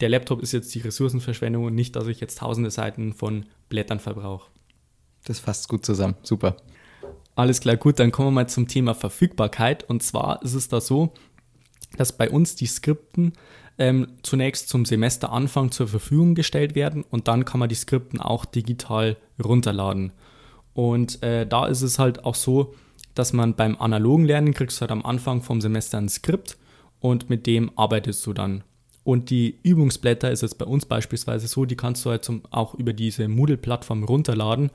der Laptop ist jetzt die Ressourcenverschwendung und nicht, dass ich jetzt tausende Seiten von Blättern verbrauche. Das fasst gut zusammen. Super. Alles klar, gut, dann kommen wir mal zum Thema Verfügbarkeit. Und zwar ist es da so, dass bei uns die Skripten ähm, zunächst zum Semesteranfang zur Verfügung gestellt werden und dann kann man die Skripten auch digital runterladen. Und äh, da ist es halt auch so, dass man beim analogen Lernen kriegst du halt am Anfang vom Semester ein Skript und mit dem arbeitest du dann. Und die Übungsblätter ist jetzt bei uns beispielsweise so, die kannst du halt zum, auch über diese Moodle-Plattform runterladen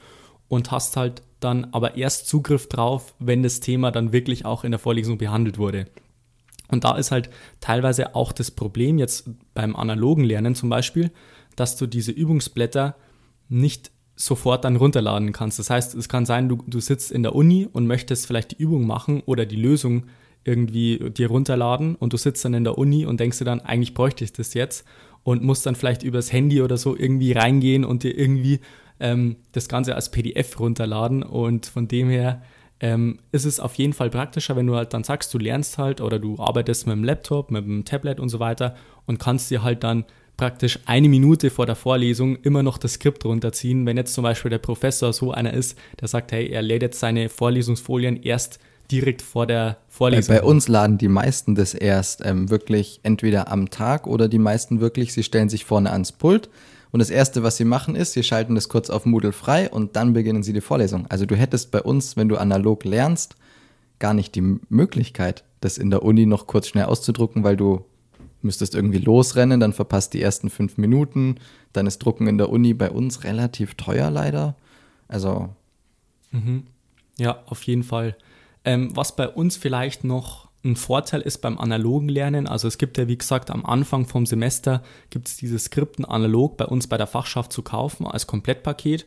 und hast halt dann aber erst Zugriff drauf, wenn das Thema dann wirklich auch in der Vorlesung behandelt wurde. Und da ist halt teilweise auch das Problem, jetzt beim analogen Lernen zum Beispiel, dass du diese Übungsblätter nicht sofort dann runterladen kannst. Das heißt, es kann sein, du, du sitzt in der Uni und möchtest vielleicht die Übung machen oder die Lösung irgendwie dir runterladen und du sitzt dann in der Uni und denkst dir dann, eigentlich bräuchte ich das jetzt und musst dann vielleicht übers Handy oder so irgendwie reingehen und dir irgendwie ähm, das Ganze als PDF runterladen und von dem her ähm, ist es auf jeden Fall praktischer, wenn du halt dann sagst, du lernst halt oder du arbeitest mit dem Laptop, mit dem Tablet und so weiter und kannst dir halt dann praktisch eine Minute vor der Vorlesung immer noch das Skript runterziehen. Wenn jetzt zum Beispiel der Professor so einer ist, der sagt, hey, er lädt jetzt seine Vorlesungsfolien erst direkt vor der Vorlesung. Bei, bei uns laden die meisten das erst ähm, wirklich entweder am Tag oder die meisten wirklich, sie stellen sich vorne ans Pult und das Erste, was sie machen, ist, sie schalten das kurz auf Moodle frei und dann beginnen sie die Vorlesung. Also du hättest bei uns, wenn du analog lernst, gar nicht die Möglichkeit, das in der Uni noch kurz schnell auszudrucken, weil du müsstest irgendwie losrennen, dann verpasst die ersten fünf Minuten. Dann ist Drucken in der Uni bei uns relativ teuer leider. Also. Mhm. Ja, auf jeden Fall. Ähm, was bei uns vielleicht noch ein Vorteil ist beim analogen Lernen, also es gibt ja wie gesagt am Anfang vom Semester gibt es diese Skripten analog bei uns bei der Fachschaft zu kaufen als Komplettpaket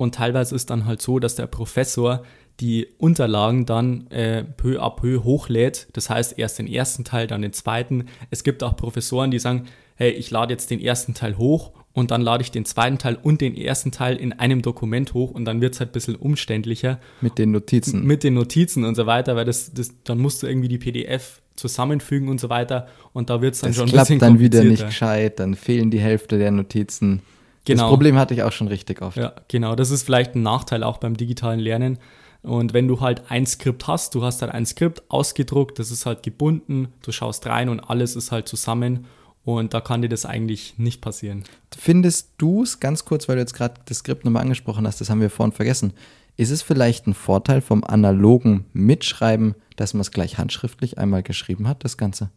und teilweise ist dann halt so, dass der Professor die Unterlagen dann äh, peu à peu hochlädt. Das heißt, erst den ersten Teil, dann den zweiten. Es gibt auch Professoren, die sagen, hey, ich lade jetzt den ersten Teil hoch und dann lade ich den zweiten Teil und den ersten Teil in einem Dokument hoch und dann wird es halt ein bisschen umständlicher. Mit den Notizen. Mit den Notizen und so weiter, weil das, das dann musst du irgendwie die PDF zusammenfügen und so weiter und da wird es dann das schon ein bisschen dann wieder nicht gescheit, dann fehlen die Hälfte der Notizen. Genau. Das Problem hatte ich auch schon richtig oft. Ja, genau. Das ist vielleicht ein Nachteil auch beim digitalen Lernen. Und wenn du halt ein Skript hast, du hast halt ein Skript ausgedruckt, das ist halt gebunden, du schaust rein und alles ist halt zusammen und da kann dir das eigentlich nicht passieren. Findest du es, ganz kurz, weil du jetzt gerade das Skript nochmal angesprochen hast, das haben wir vorhin vergessen, ist es vielleicht ein Vorteil vom analogen Mitschreiben, dass man es gleich handschriftlich einmal geschrieben hat, das Ganze?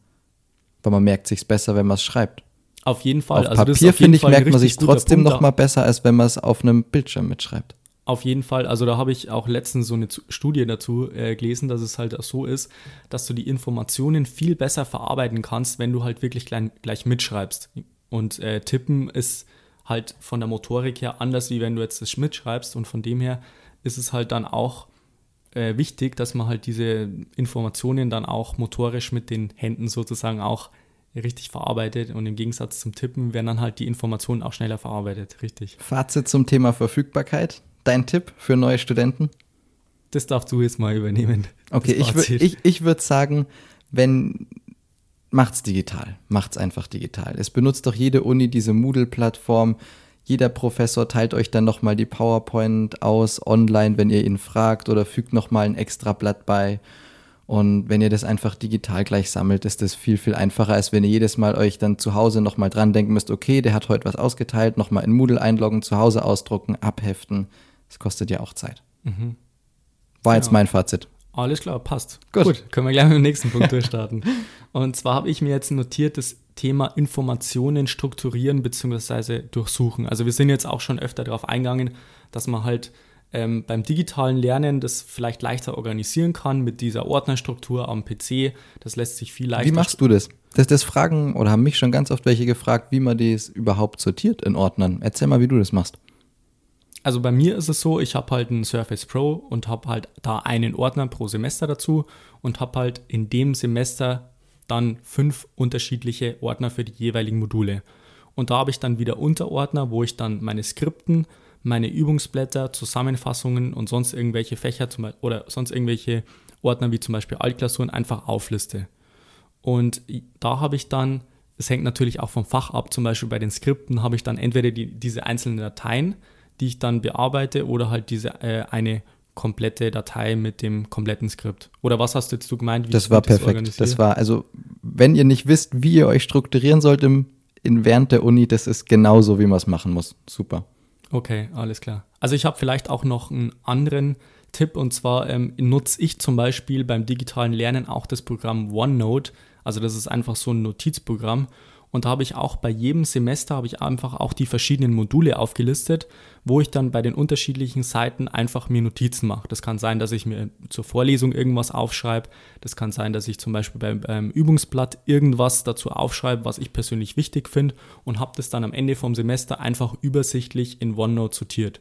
Weil man merkt sich besser, wenn man es schreibt. Auf jeden Fall. Auf also Papier, finde ich, merkt man sich trotzdem nochmal besser, als wenn man es auf einem Bildschirm mitschreibt. Auf jeden Fall, also da habe ich auch letztens so eine Studie dazu äh, gelesen, dass es halt so ist, dass du die Informationen viel besser verarbeiten kannst, wenn du halt wirklich gleich, gleich mitschreibst. Und äh, tippen ist halt von der Motorik her anders, wie wenn du jetzt das mitschreibst. Und von dem her ist es halt dann auch äh, wichtig, dass man halt diese Informationen dann auch motorisch mit den Händen sozusagen auch richtig verarbeitet und im Gegensatz zum Tippen werden dann halt die Informationen auch schneller verarbeitet, richtig. Fazit zum Thema Verfügbarkeit dein Tipp für neue Studenten? Das darfst du jetzt mal übernehmen. Okay, ich, ich, ich würde sagen, wenn macht's digital, macht's einfach digital. Es benutzt doch jede Uni diese Moodle-Plattform. Jeder Professor teilt euch dann nochmal die PowerPoint aus online, wenn ihr ihn fragt oder fügt nochmal ein extra Blatt bei. Und wenn ihr das einfach digital gleich sammelt, ist das viel, viel einfacher, als wenn ihr jedes Mal euch dann zu Hause nochmal dran denken müsst, okay, der hat heute was ausgeteilt, nochmal in Moodle einloggen, zu Hause ausdrucken, abheften. Das kostet ja auch Zeit. Mhm. War jetzt mein Fazit. Alles klar, passt. Gut. Gut. können wir gleich mit dem nächsten Punkt durchstarten. Und zwar habe ich mir jetzt notiert, das Thema Informationen strukturieren bzw. durchsuchen. Also wir sind jetzt auch schon öfter darauf eingegangen, dass man halt ähm, beim digitalen Lernen das vielleicht leichter organisieren kann mit dieser Ordnerstruktur am PC. Das lässt sich viel leichter. Wie machst du das? Das, das fragen oder haben mich schon ganz oft welche gefragt, wie man das überhaupt sortiert in Ordnern. Erzähl mal, wie du das machst. Also bei mir ist es so, ich habe halt einen Surface Pro und habe halt da einen Ordner pro Semester dazu und habe halt in dem Semester dann fünf unterschiedliche Ordner für die jeweiligen Module. Und da habe ich dann wieder Unterordner, wo ich dann meine Skripten, meine Übungsblätter, Zusammenfassungen und sonst irgendwelche Fächer zum Beispiel, oder sonst irgendwelche Ordner wie zum Beispiel Altklausuren einfach aufliste. Und da habe ich dann, es hängt natürlich auch vom Fach ab, zum Beispiel bei den Skripten habe ich dann entweder die, diese einzelnen Dateien, die ich dann bearbeite oder halt diese äh, eine komplette Datei mit dem kompletten Skript. Oder was hast du jetzt du gemeint? das war perfekt. Das war also, wenn ihr nicht wisst, wie ihr euch strukturieren sollt im, in, während der Uni, das ist genauso, wie man es machen muss. Super. Okay, alles klar. Also ich habe vielleicht auch noch einen anderen Tipp und zwar ähm, nutze ich zum Beispiel beim digitalen Lernen auch das Programm OneNote. Also das ist einfach so ein Notizprogramm und da habe ich auch bei jedem Semester habe ich einfach auch die verschiedenen Module aufgelistet, wo ich dann bei den unterschiedlichen Seiten einfach mir Notizen mache. Das kann sein, dass ich mir zur Vorlesung irgendwas aufschreibe. Das kann sein, dass ich zum Beispiel beim, beim Übungsblatt irgendwas dazu aufschreibe, was ich persönlich wichtig finde und habe das dann am Ende vom Semester einfach übersichtlich in OneNote sortiert.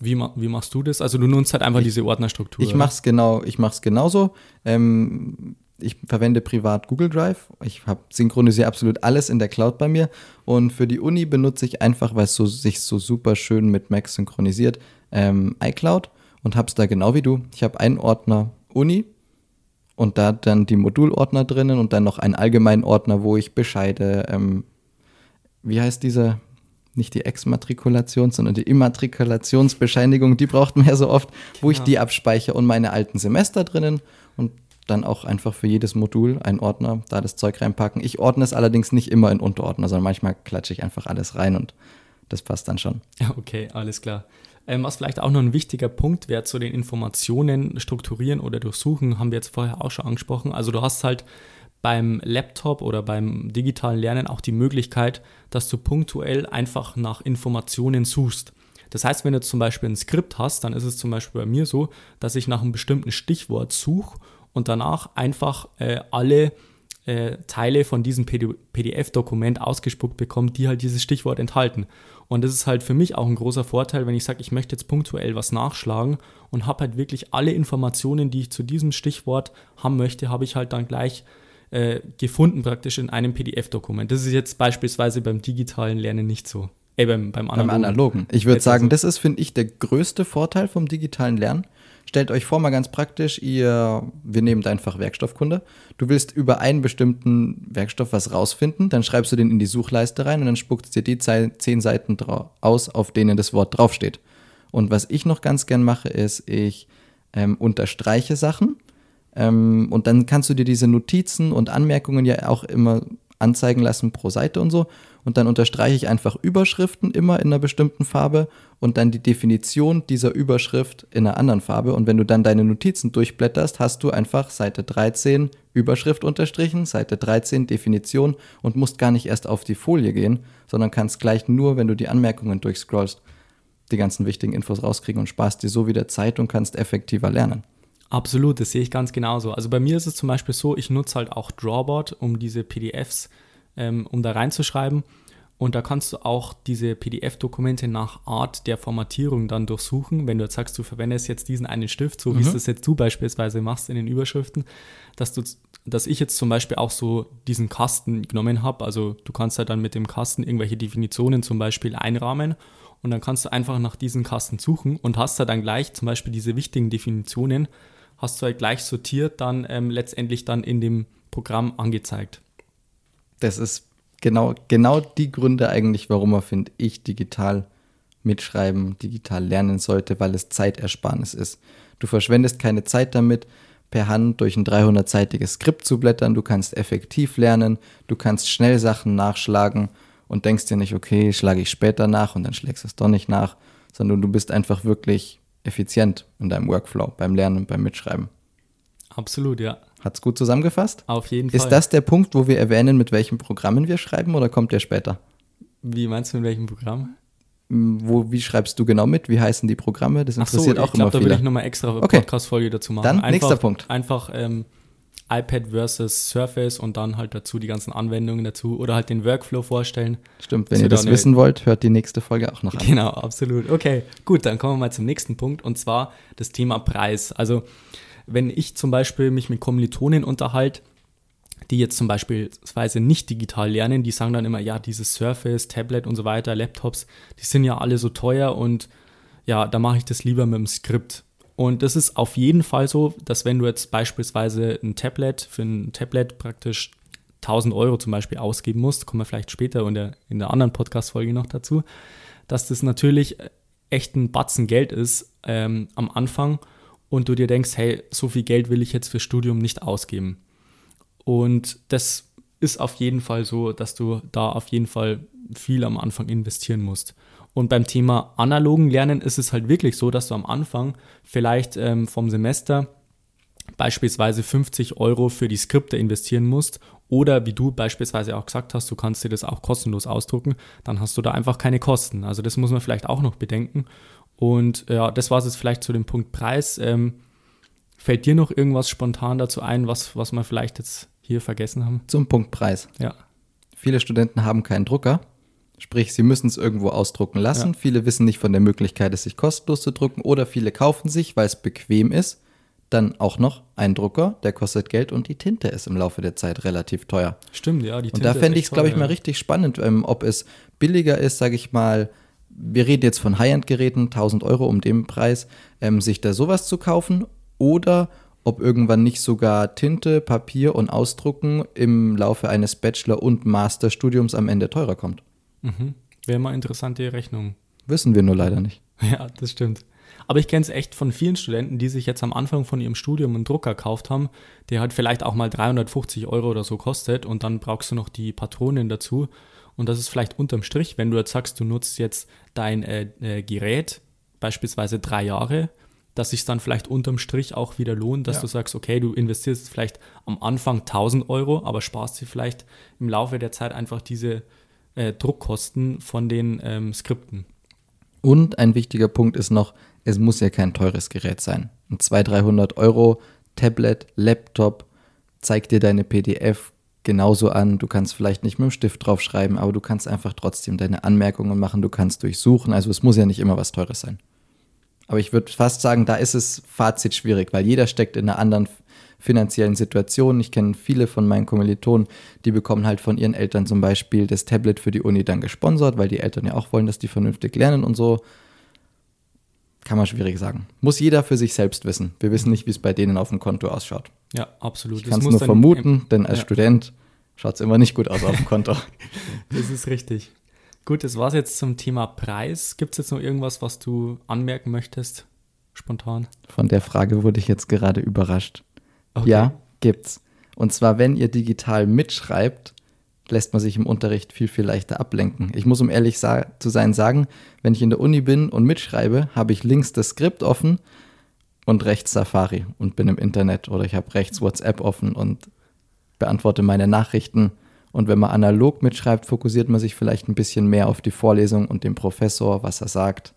Wie, wie machst du das? Also du nutzt halt einfach ich, diese Ordnerstruktur. Ich mache es genau, ich mache es genauso. Ähm, ich verwende privat Google Drive. Ich habe synchronisiere absolut alles in der Cloud bei mir. Und für die Uni benutze ich einfach, weil es so, sich so super schön mit Mac synchronisiert, ähm, iCloud und habe es da genau wie du. Ich habe einen Ordner Uni und da dann die Modulordner drinnen und dann noch einen allgemeinen Ordner, wo ich Bescheide, ähm, wie heißt dieser, nicht die Exmatrikulation, sondern die Immatrikulationsbescheinigung, die braucht man ja so oft, wo ich ja. die abspeichere und meine alten Semester drinnen und dann auch einfach für jedes Modul einen Ordner, da das Zeug reinpacken. Ich ordne es allerdings nicht immer in Unterordner, sondern manchmal klatsche ich einfach alles rein und das passt dann schon. Okay, alles klar. Ähm, was vielleicht auch noch ein wichtiger Punkt wäre zu den Informationen strukturieren oder durchsuchen, haben wir jetzt vorher auch schon angesprochen. Also du hast halt beim Laptop oder beim digitalen Lernen auch die Möglichkeit, dass du punktuell einfach nach Informationen suchst. Das heißt, wenn du zum Beispiel ein Skript hast, dann ist es zum Beispiel bei mir so, dass ich nach einem bestimmten Stichwort suche und danach einfach äh, alle äh, Teile von diesem PDF-Dokument ausgespuckt bekomme, die halt dieses Stichwort enthalten. Und das ist halt für mich auch ein großer Vorteil, wenn ich sage, ich möchte jetzt punktuell was nachschlagen und habe halt wirklich alle Informationen, die ich zu diesem Stichwort haben möchte, habe ich halt dann gleich äh, gefunden praktisch in einem PDF-Dokument. Das ist jetzt beispielsweise beim digitalen Lernen nicht so. Äh, beim, beim analogen. Beim analogen. Ich würde sagen, also. das ist, finde ich, der größte Vorteil vom digitalen Lernen. Stellt euch vor, mal ganz praktisch, ihr, wir nehmen einfach Werkstoffkunde. Du willst über einen bestimmten Werkstoff was rausfinden, dann schreibst du den in die Suchleiste rein und dann spuckt es dir die zehn Seiten aus, auf denen das Wort draufsteht. Und was ich noch ganz gern mache, ist, ich ähm, unterstreiche Sachen ähm, und dann kannst du dir diese Notizen und Anmerkungen ja auch immer anzeigen lassen pro Seite und so. Und dann unterstreiche ich einfach Überschriften immer in einer bestimmten Farbe und dann die Definition dieser Überschrift in einer anderen Farbe. Und wenn du dann deine Notizen durchblätterst, hast du einfach Seite 13 Überschrift unterstrichen, Seite 13 Definition und musst gar nicht erst auf die Folie gehen, sondern kannst gleich nur, wenn du die Anmerkungen durchscrollst, die ganzen wichtigen Infos rauskriegen und sparst dir so wieder Zeit und kannst effektiver lernen. Absolut, das sehe ich ganz genauso. Also bei mir ist es zum Beispiel so, ich nutze halt auch Drawboard, um diese PDFs, ähm, um da reinzuschreiben. Und da kannst du auch diese PDF-Dokumente nach Art der Formatierung dann durchsuchen. Wenn du jetzt sagst, du verwendest jetzt diesen einen Stift, so wie mhm. es das jetzt du beispielsweise machst in den Überschriften, dass du, dass ich jetzt zum Beispiel auch so diesen Kasten genommen habe. Also du kannst halt dann mit dem Kasten irgendwelche Definitionen zum Beispiel einrahmen und dann kannst du einfach nach diesen Kasten suchen und hast da dann gleich zum Beispiel diese wichtigen Definitionen hast du halt gleich sortiert dann ähm, letztendlich dann in dem Programm angezeigt. Das ist genau, genau die Gründe eigentlich, warum man, finde ich, digital mitschreiben, digital lernen sollte, weil es Zeitersparnis ist. Du verschwendest keine Zeit damit, per Hand durch ein 300-seitiges Skript zu blättern. Du kannst effektiv lernen, du kannst schnell Sachen nachschlagen und denkst dir nicht, okay, schlage ich später nach und dann schlägst du es doch nicht nach, sondern du bist einfach wirklich effizient in deinem Workflow, beim Lernen und beim Mitschreiben. Absolut, ja. Hat's gut zusammengefasst? Auf jeden Fall. Ist das der Punkt, wo wir erwähnen, mit welchen Programmen wir schreiben oder kommt der später? Wie meinst du, mit welchem Programm? Wo, wie schreibst du genau mit? Wie heißen die Programme? Das interessiert so, auch glaub, immer viele. Da will ich nochmal extra eine okay. Podcast-Folge dazu machen. Dann einfach, nächster Punkt. Einfach ähm, iPad versus Surface und dann halt dazu die ganzen Anwendungen dazu oder halt den Workflow vorstellen. Stimmt, wenn ihr das wissen wollt, hört die nächste Folge auch noch an. Genau, absolut. Okay, gut, dann kommen wir mal zum nächsten Punkt und zwar das Thema Preis. Also wenn ich zum Beispiel mich mit Kommilitonen unterhalte, die jetzt zum Beispiel nicht digital lernen, die sagen dann immer, ja, dieses Surface, Tablet und so weiter, Laptops, die sind ja alle so teuer und ja, da mache ich das lieber mit dem Skript. Und das ist auf jeden Fall so, dass wenn du jetzt beispielsweise ein Tablet für ein Tablet praktisch 1000 Euro zum Beispiel ausgeben musst, kommen wir vielleicht später in der, in der anderen Podcast-Folge noch dazu, dass das natürlich echt ein Batzen Geld ist ähm, am Anfang und du dir denkst, hey, so viel Geld will ich jetzt fürs Studium nicht ausgeben. Und das ist auf jeden Fall so, dass du da auf jeden Fall viel am Anfang investieren musst. Und beim Thema analogen Lernen ist es halt wirklich so, dass du am Anfang vielleicht ähm, vom Semester beispielsweise 50 Euro für die Skripte investieren musst oder wie du beispielsweise auch gesagt hast, du kannst dir das auch kostenlos ausdrucken, dann hast du da einfach keine Kosten. Also das muss man vielleicht auch noch bedenken. Und ja, das war es jetzt vielleicht zu dem Punkt Preis. Ähm, fällt dir noch irgendwas spontan dazu ein, was, was wir vielleicht jetzt hier vergessen haben? Zum Punkt Preis. Ja. Viele Studenten haben keinen Drucker Sprich, sie müssen es irgendwo ausdrucken lassen. Ja. Viele wissen nicht von der Möglichkeit, es sich kostenlos zu drucken oder viele kaufen sich, weil es bequem ist, dann auch noch ein Drucker, der kostet Geld und die Tinte ist im Laufe der Zeit relativ teuer. Stimmt, ja. Die Und da fände ich es, glaube ich, teuer, mal ja. richtig spannend, ähm, ob es billiger ist, sage ich mal, wir reden jetzt von High-End-Geräten, 1000 Euro um den Preis, ähm, sich da sowas zu kaufen oder ob irgendwann nicht sogar Tinte, Papier und Ausdrucken im Laufe eines Bachelor- und Masterstudiums am Ende teurer kommt. Mhm. Wäre mal interessante Rechnung. Wissen wir nur leider nicht. Ja, das stimmt. Aber ich kenne es echt von vielen Studenten, die sich jetzt am Anfang von ihrem Studium einen Drucker gekauft haben, der halt vielleicht auch mal 350 Euro oder so kostet und dann brauchst du noch die Patronen dazu. Und das ist vielleicht unterm Strich, wenn du jetzt sagst, du nutzt jetzt dein äh, äh, Gerät beispielsweise drei Jahre, dass sich dann vielleicht unterm Strich auch wieder lohnt, dass Ja. du sagst, okay, du investierst vielleicht am Anfang 1000 Euro, aber sparst dir vielleicht im Laufe der Zeit einfach diese äh, Druckkosten von den ähm, Skripten. Und ein wichtiger Punkt ist noch, es muss ja kein teures Gerät sein. Ein 200, 300 Euro Tablet, Laptop zeigt dir deine PDF genauso an. Du kannst vielleicht nicht mit dem Stift draufschreiben, aber du kannst einfach trotzdem deine Anmerkungen machen. Du kannst durchsuchen. Also es muss ja nicht immer was Teures sein. Aber ich würde fast sagen, da ist es Fazit schwierig, weil jeder steckt in einer anderen finanziellen Situation. Ich kenne viele von meinen Kommilitonen, die bekommen halt von ihren Eltern zum Beispiel das Tablet für die Uni dann gesponsert, weil die Eltern ja auch wollen, dass die vernünftig lernen und so. Kann man schwierig sagen. Muss jeder für sich selbst wissen. Wir wissen nicht, wie es bei denen auf dem Konto ausschaut. Ja, absolut. Ich kann es nur vermuten, denn als ja. Student schaut es immer nicht gut aus auf dem Konto. Das ist richtig. Gut, das war's jetzt zum Thema Preis. Gibt es jetzt noch irgendwas, was du anmerken möchtest? Spontan. Von der Frage wurde ich jetzt gerade überrascht. Okay. Ja, gibt's. Und zwar, wenn ihr digital mitschreibt, lässt man sich im Unterricht viel, viel leichter ablenken. Ich muss, um ehrlich zu sein, sagen, wenn ich in der Uni bin und mitschreibe, habe ich links das Skript offen und rechts Safari und bin im Internet oder ich habe rechts WhatsApp offen und beantworte meine Nachrichten. Und wenn man analog mitschreibt, fokussiert man sich vielleicht ein bisschen mehr auf die Vorlesung und den Professor, was er sagt.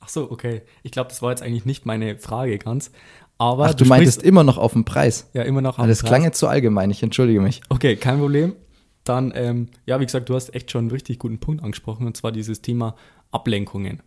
Ach so, okay. Ich glaube, das war jetzt eigentlich nicht meine Frage ganz. Aber Ach, du, meintest sprichst immer noch auf den Preis. ja immer noch Ah, das Preis. klang jetzt zu allgemein, ich entschuldige mich. Okay, kein Problem. Dann, ähm, ja, wie gesagt, du hast echt schon einen richtig guten Punkt angesprochen, und zwar dieses Thema Ablenkungen.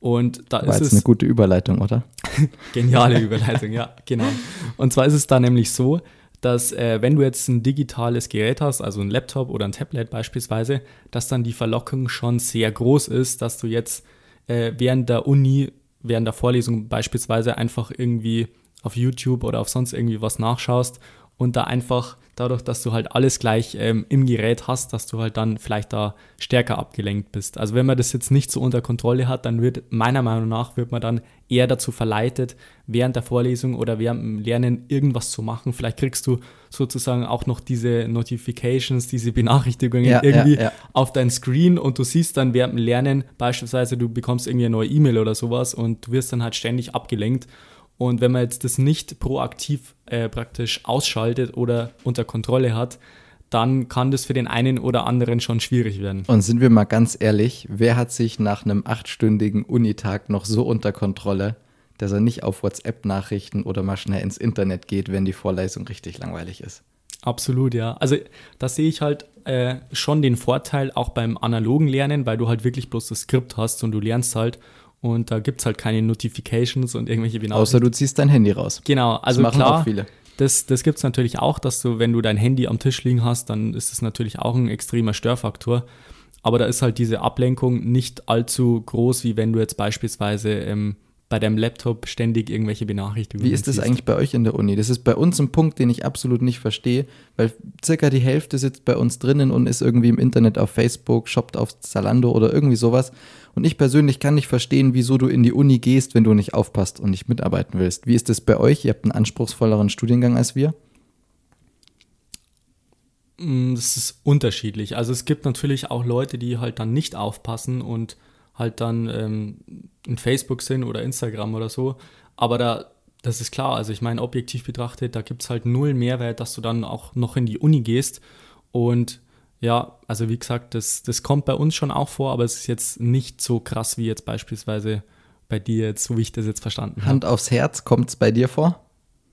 Und da War ist jetzt es eine gute Überleitung, oder? Geniale Überleitung, ja, genau. Und zwar ist es da nämlich so, dass äh, wenn du jetzt ein digitales Gerät hast, also ein Laptop oder ein Tablet beispielsweise, dass dann die Verlockung schon sehr groß ist, dass du jetzt äh, während der Uni, während der Vorlesung beispielsweise einfach irgendwie auf YouTube oder auf sonst irgendwie was nachschaust und da einfach dadurch, dass du halt alles gleich ähm, im Gerät hast, dass du halt dann vielleicht da stärker abgelenkt bist. Also wenn man das jetzt nicht so unter Kontrolle hat, dann wird meiner Meinung nach wird man dann eher dazu verleitet, während der Vorlesung oder während dem Lernen irgendwas zu machen. Vielleicht kriegst du sozusagen auch noch diese Notifications, diese Benachrichtigungen Ja, irgendwie ja, ja. auf dein Screen und du siehst dann während dem Lernen beispielsweise, du bekommst irgendwie eine neue E-Mail oder sowas und du wirst dann halt ständig abgelenkt. Und wenn man jetzt das nicht proaktiv äh, praktisch ausschaltet oder unter Kontrolle hat, dann kann das für den einen oder anderen schon schwierig werden. Und sind wir mal ganz ehrlich, wer hat sich nach einem achtstündigen Unitag noch so unter Kontrolle, dass er nicht auf WhatsApp-Nachrichten oder mal schnell ins Internet geht, wenn die Vorlesung richtig langweilig ist? Absolut, ja. Also da sehe ich halt äh, schon den Vorteil auch beim analogen Lernen, weil du halt wirklich bloß das Skript hast und du lernst halt und da gibt es halt keine Notifications und irgendwelche Benachrichtigungen. Außer du ziehst dein Handy raus. Genau, also das machen klar, auch viele. Das, das gibt es natürlich auch, dass du, wenn du dein Handy am Tisch liegen hast, dann ist es natürlich auch ein extremer Störfaktor. Aber da ist halt diese Ablenkung nicht allzu groß, wie wenn du jetzt beispielsweise ähm, bei deinem Laptop ständig irgendwelche Benachrichtigungen Wie ist das siehst. eigentlich bei euch in der Uni? Das ist bei uns ein Punkt, den ich absolut nicht verstehe, weil circa die Hälfte sitzt bei uns drinnen und ist irgendwie im Internet auf Facebook, shoppt auf Zalando oder irgendwie sowas. Und ich persönlich kann nicht verstehen, wieso du in die Uni gehst, wenn du nicht aufpasst und nicht mitarbeiten willst. Wie ist das bei euch? Ihr habt einen anspruchsvolleren Studiengang als wir. Mm, Das ist unterschiedlich. Also es gibt natürlich auch Leute, die halt dann nicht aufpassen und halt dann ähm, in Facebook sind oder Instagram oder so. Aber da, das ist klar. Also ich meine, objektiv betrachtet, da gibt es halt null Mehrwert, dass du dann auch noch in die Uni gehst. Und ja, also wie gesagt, das, das kommt bei uns schon auch vor, aber es ist jetzt nicht so krass wie jetzt beispielsweise bei dir jetzt, so wie ich das jetzt verstanden habe. Hand aufs Herz, kommt es bei dir vor?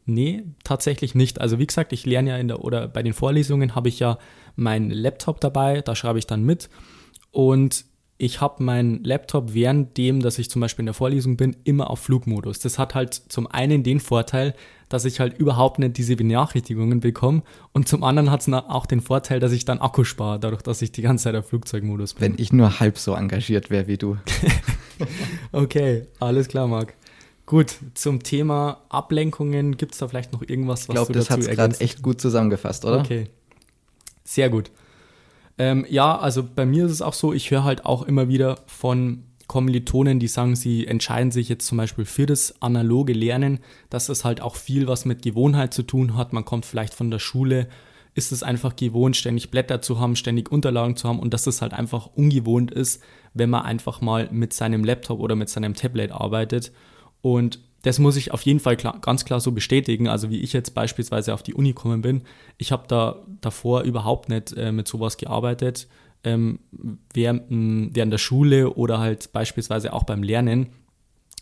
Nee, tatsächlich nicht. Also wie gesagt, ich lerne ja in der oder bei den Vorlesungen habe ich ja meinen Laptop dabei, da schreibe ich dann mit. und ich habe meinen Laptop während dem, dass ich zum Beispiel in der Vorlesung bin, immer auf Flugmodus. Das hat halt zum einen den Vorteil, dass ich halt überhaupt nicht diese Benachrichtigungen bekomme und zum anderen hat es auch den Vorteil, dass ich dann Akku spare, dadurch, dass ich die ganze Zeit auf Flugzeugmodus bin. Wenn ich nur halb so engagiert wäre wie du. okay, alles klar, Marc. Gut, zum Thema Ablenkungen gibt es da vielleicht noch irgendwas, was ich glaub, du dazu Ich glaube, das hat es gerade echt gut zusammengefasst, oder? Okay, sehr gut. Ähm, ja, also bei mir ist es auch so, ich höre halt auch immer wieder von Kommilitonen, die sagen, sie entscheiden sich jetzt zum Beispiel für das analoge Lernen, dass es halt auch viel was mit Gewohnheit zu tun hat. Man kommt vielleicht von der Schule, ist es einfach gewohnt, ständig Blätter zu haben, ständig Unterlagen zu haben und dass es halt einfach ungewohnt ist, wenn man einfach mal mit seinem Laptop oder mit seinem Tablet arbeitet. Und das muss ich auf jeden Fall klar, ganz klar so bestätigen. Also wie ich jetzt beispielsweise auf die Uni gekommen bin, ich habe da davor überhaupt nicht äh, mit sowas gearbeitet, ähm, während, während der Schule oder halt beispielsweise auch beim Lernen.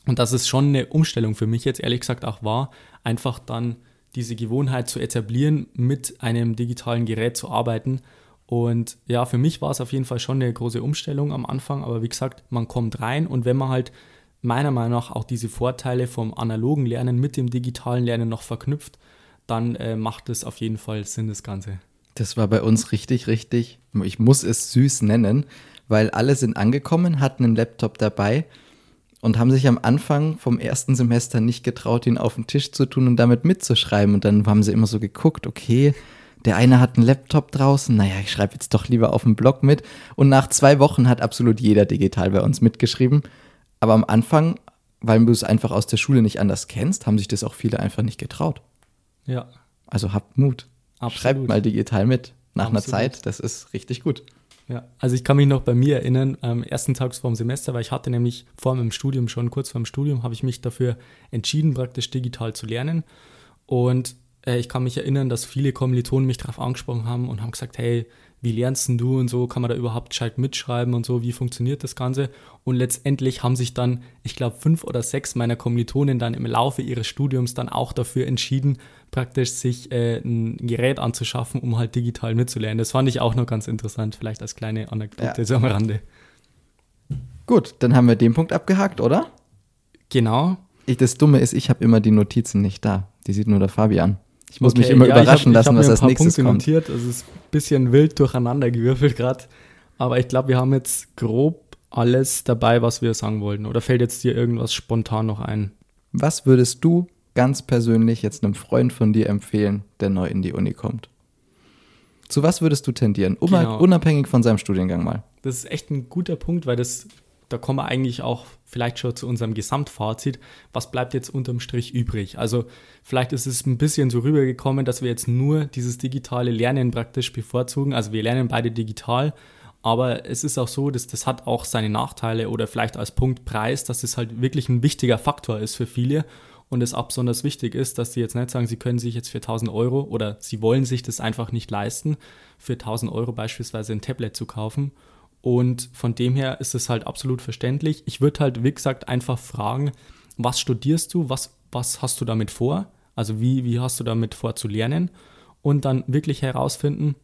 Und das ist schon eine Umstellung für mich jetzt ehrlich gesagt auch war, einfach dann diese Gewohnheit zu etablieren, mit einem digitalen Gerät zu arbeiten. Und ja, für mich war es auf jeden Fall schon eine große Umstellung am Anfang, aber wie gesagt, man kommt rein und wenn man halt meiner Meinung nach auch diese Vorteile vom analogen Lernen mit dem digitalen Lernen noch verknüpft, dann äh, macht es auf jeden Fall Sinn, das Ganze. Das war bei uns richtig, richtig, ich muss es süß nennen, weil alle sind angekommen, hatten einen Laptop dabei und haben sich am Anfang vom ersten Semester nicht getraut, ihn auf den Tisch zu tun und damit mitzuschreiben. Und dann haben sie immer so geguckt, okay, der eine hat einen Laptop draußen, naja, ich schreibe jetzt doch lieber auf dem Blog mit. Und nach zwei Wochen hat absolut jeder digital bei uns mitgeschrieben. Aber am Anfang, weil du es einfach aus der Schule nicht anders kennst, haben sich das auch viele einfach nicht getraut. Ja. Also habt Mut. Absolut. Schreibt mal digital mit. Nach Absolut. einer Zeit, das ist richtig gut. Ja, also ich kann mich noch bei mir erinnern, am ersten Tag vor dem Semester, weil ich hatte nämlich vor meinem Studium schon, kurz vor dem Studium, habe ich mich dafür entschieden, praktisch digital zu lernen. Und äh, ich kann mich erinnern, dass viele Kommilitonen mich darauf angesprochen haben und haben gesagt, hey, wie lernst du und so, kann man da überhaupt gescheit mitschreiben und so, wie funktioniert das Ganze? Und letztendlich haben sich dann, ich glaube, fünf oder sechs meiner Kommilitonen dann im Laufe ihres Studiums dann auch dafür entschieden, praktisch sich äh, ein Gerät anzuschaffen, um halt digital mitzulernen. Das fand ich auch noch ganz interessant, vielleicht als kleine Anekdote ja. so am Rande. Gut, dann haben wir den Punkt abgehakt, oder? Genau. Ich, das Dumme ist, ich habe immer die Notizen nicht da. Die sieht nur der Fabian. Ich muss okay, mich immer ja, überraschen hab, lassen, was als nächstes Punkte kommt. notiert. Also es ist ein bisschen wild durcheinander gewürfelt gerade. Aber ich glaube, wir haben jetzt grob alles dabei, was wir sagen wollten. Oder fällt jetzt dir irgendwas spontan noch ein? Was würdest du ganz persönlich jetzt einem Freund von dir empfehlen, der neu in die Uni kommt? Zu was würdest du tendieren? Genau. Unabhängig von seinem Studiengang mal. Das ist echt ein guter Punkt, weil das da kommen wir eigentlich auch vielleicht schon zu unserem Gesamtfazit. Was bleibt jetzt unterm Strich übrig? Also vielleicht ist es ein bisschen so rübergekommen, dass wir jetzt nur dieses digitale Lernen praktisch bevorzugen. Also wir lernen beide digital, aber es ist auch so, dass das hat auch seine Nachteile oder vielleicht als Punkt Preis, dass es halt wirklich ein wichtiger Faktor ist für viele und es besonders wichtig ist, dass sie jetzt nicht sagen, sie können sich jetzt für 1000 Euro oder sie wollen sich das einfach nicht leisten, für 1000 Euro beispielsweise ein Tablet zu kaufen und von dem her ist es halt absolut verständlich. Ich würde halt, wie gesagt, einfach fragen, was studierst du, was, was hast du damit vor? Also wie, wie hast du damit vor zu lernen? Und dann wirklich herausfinden,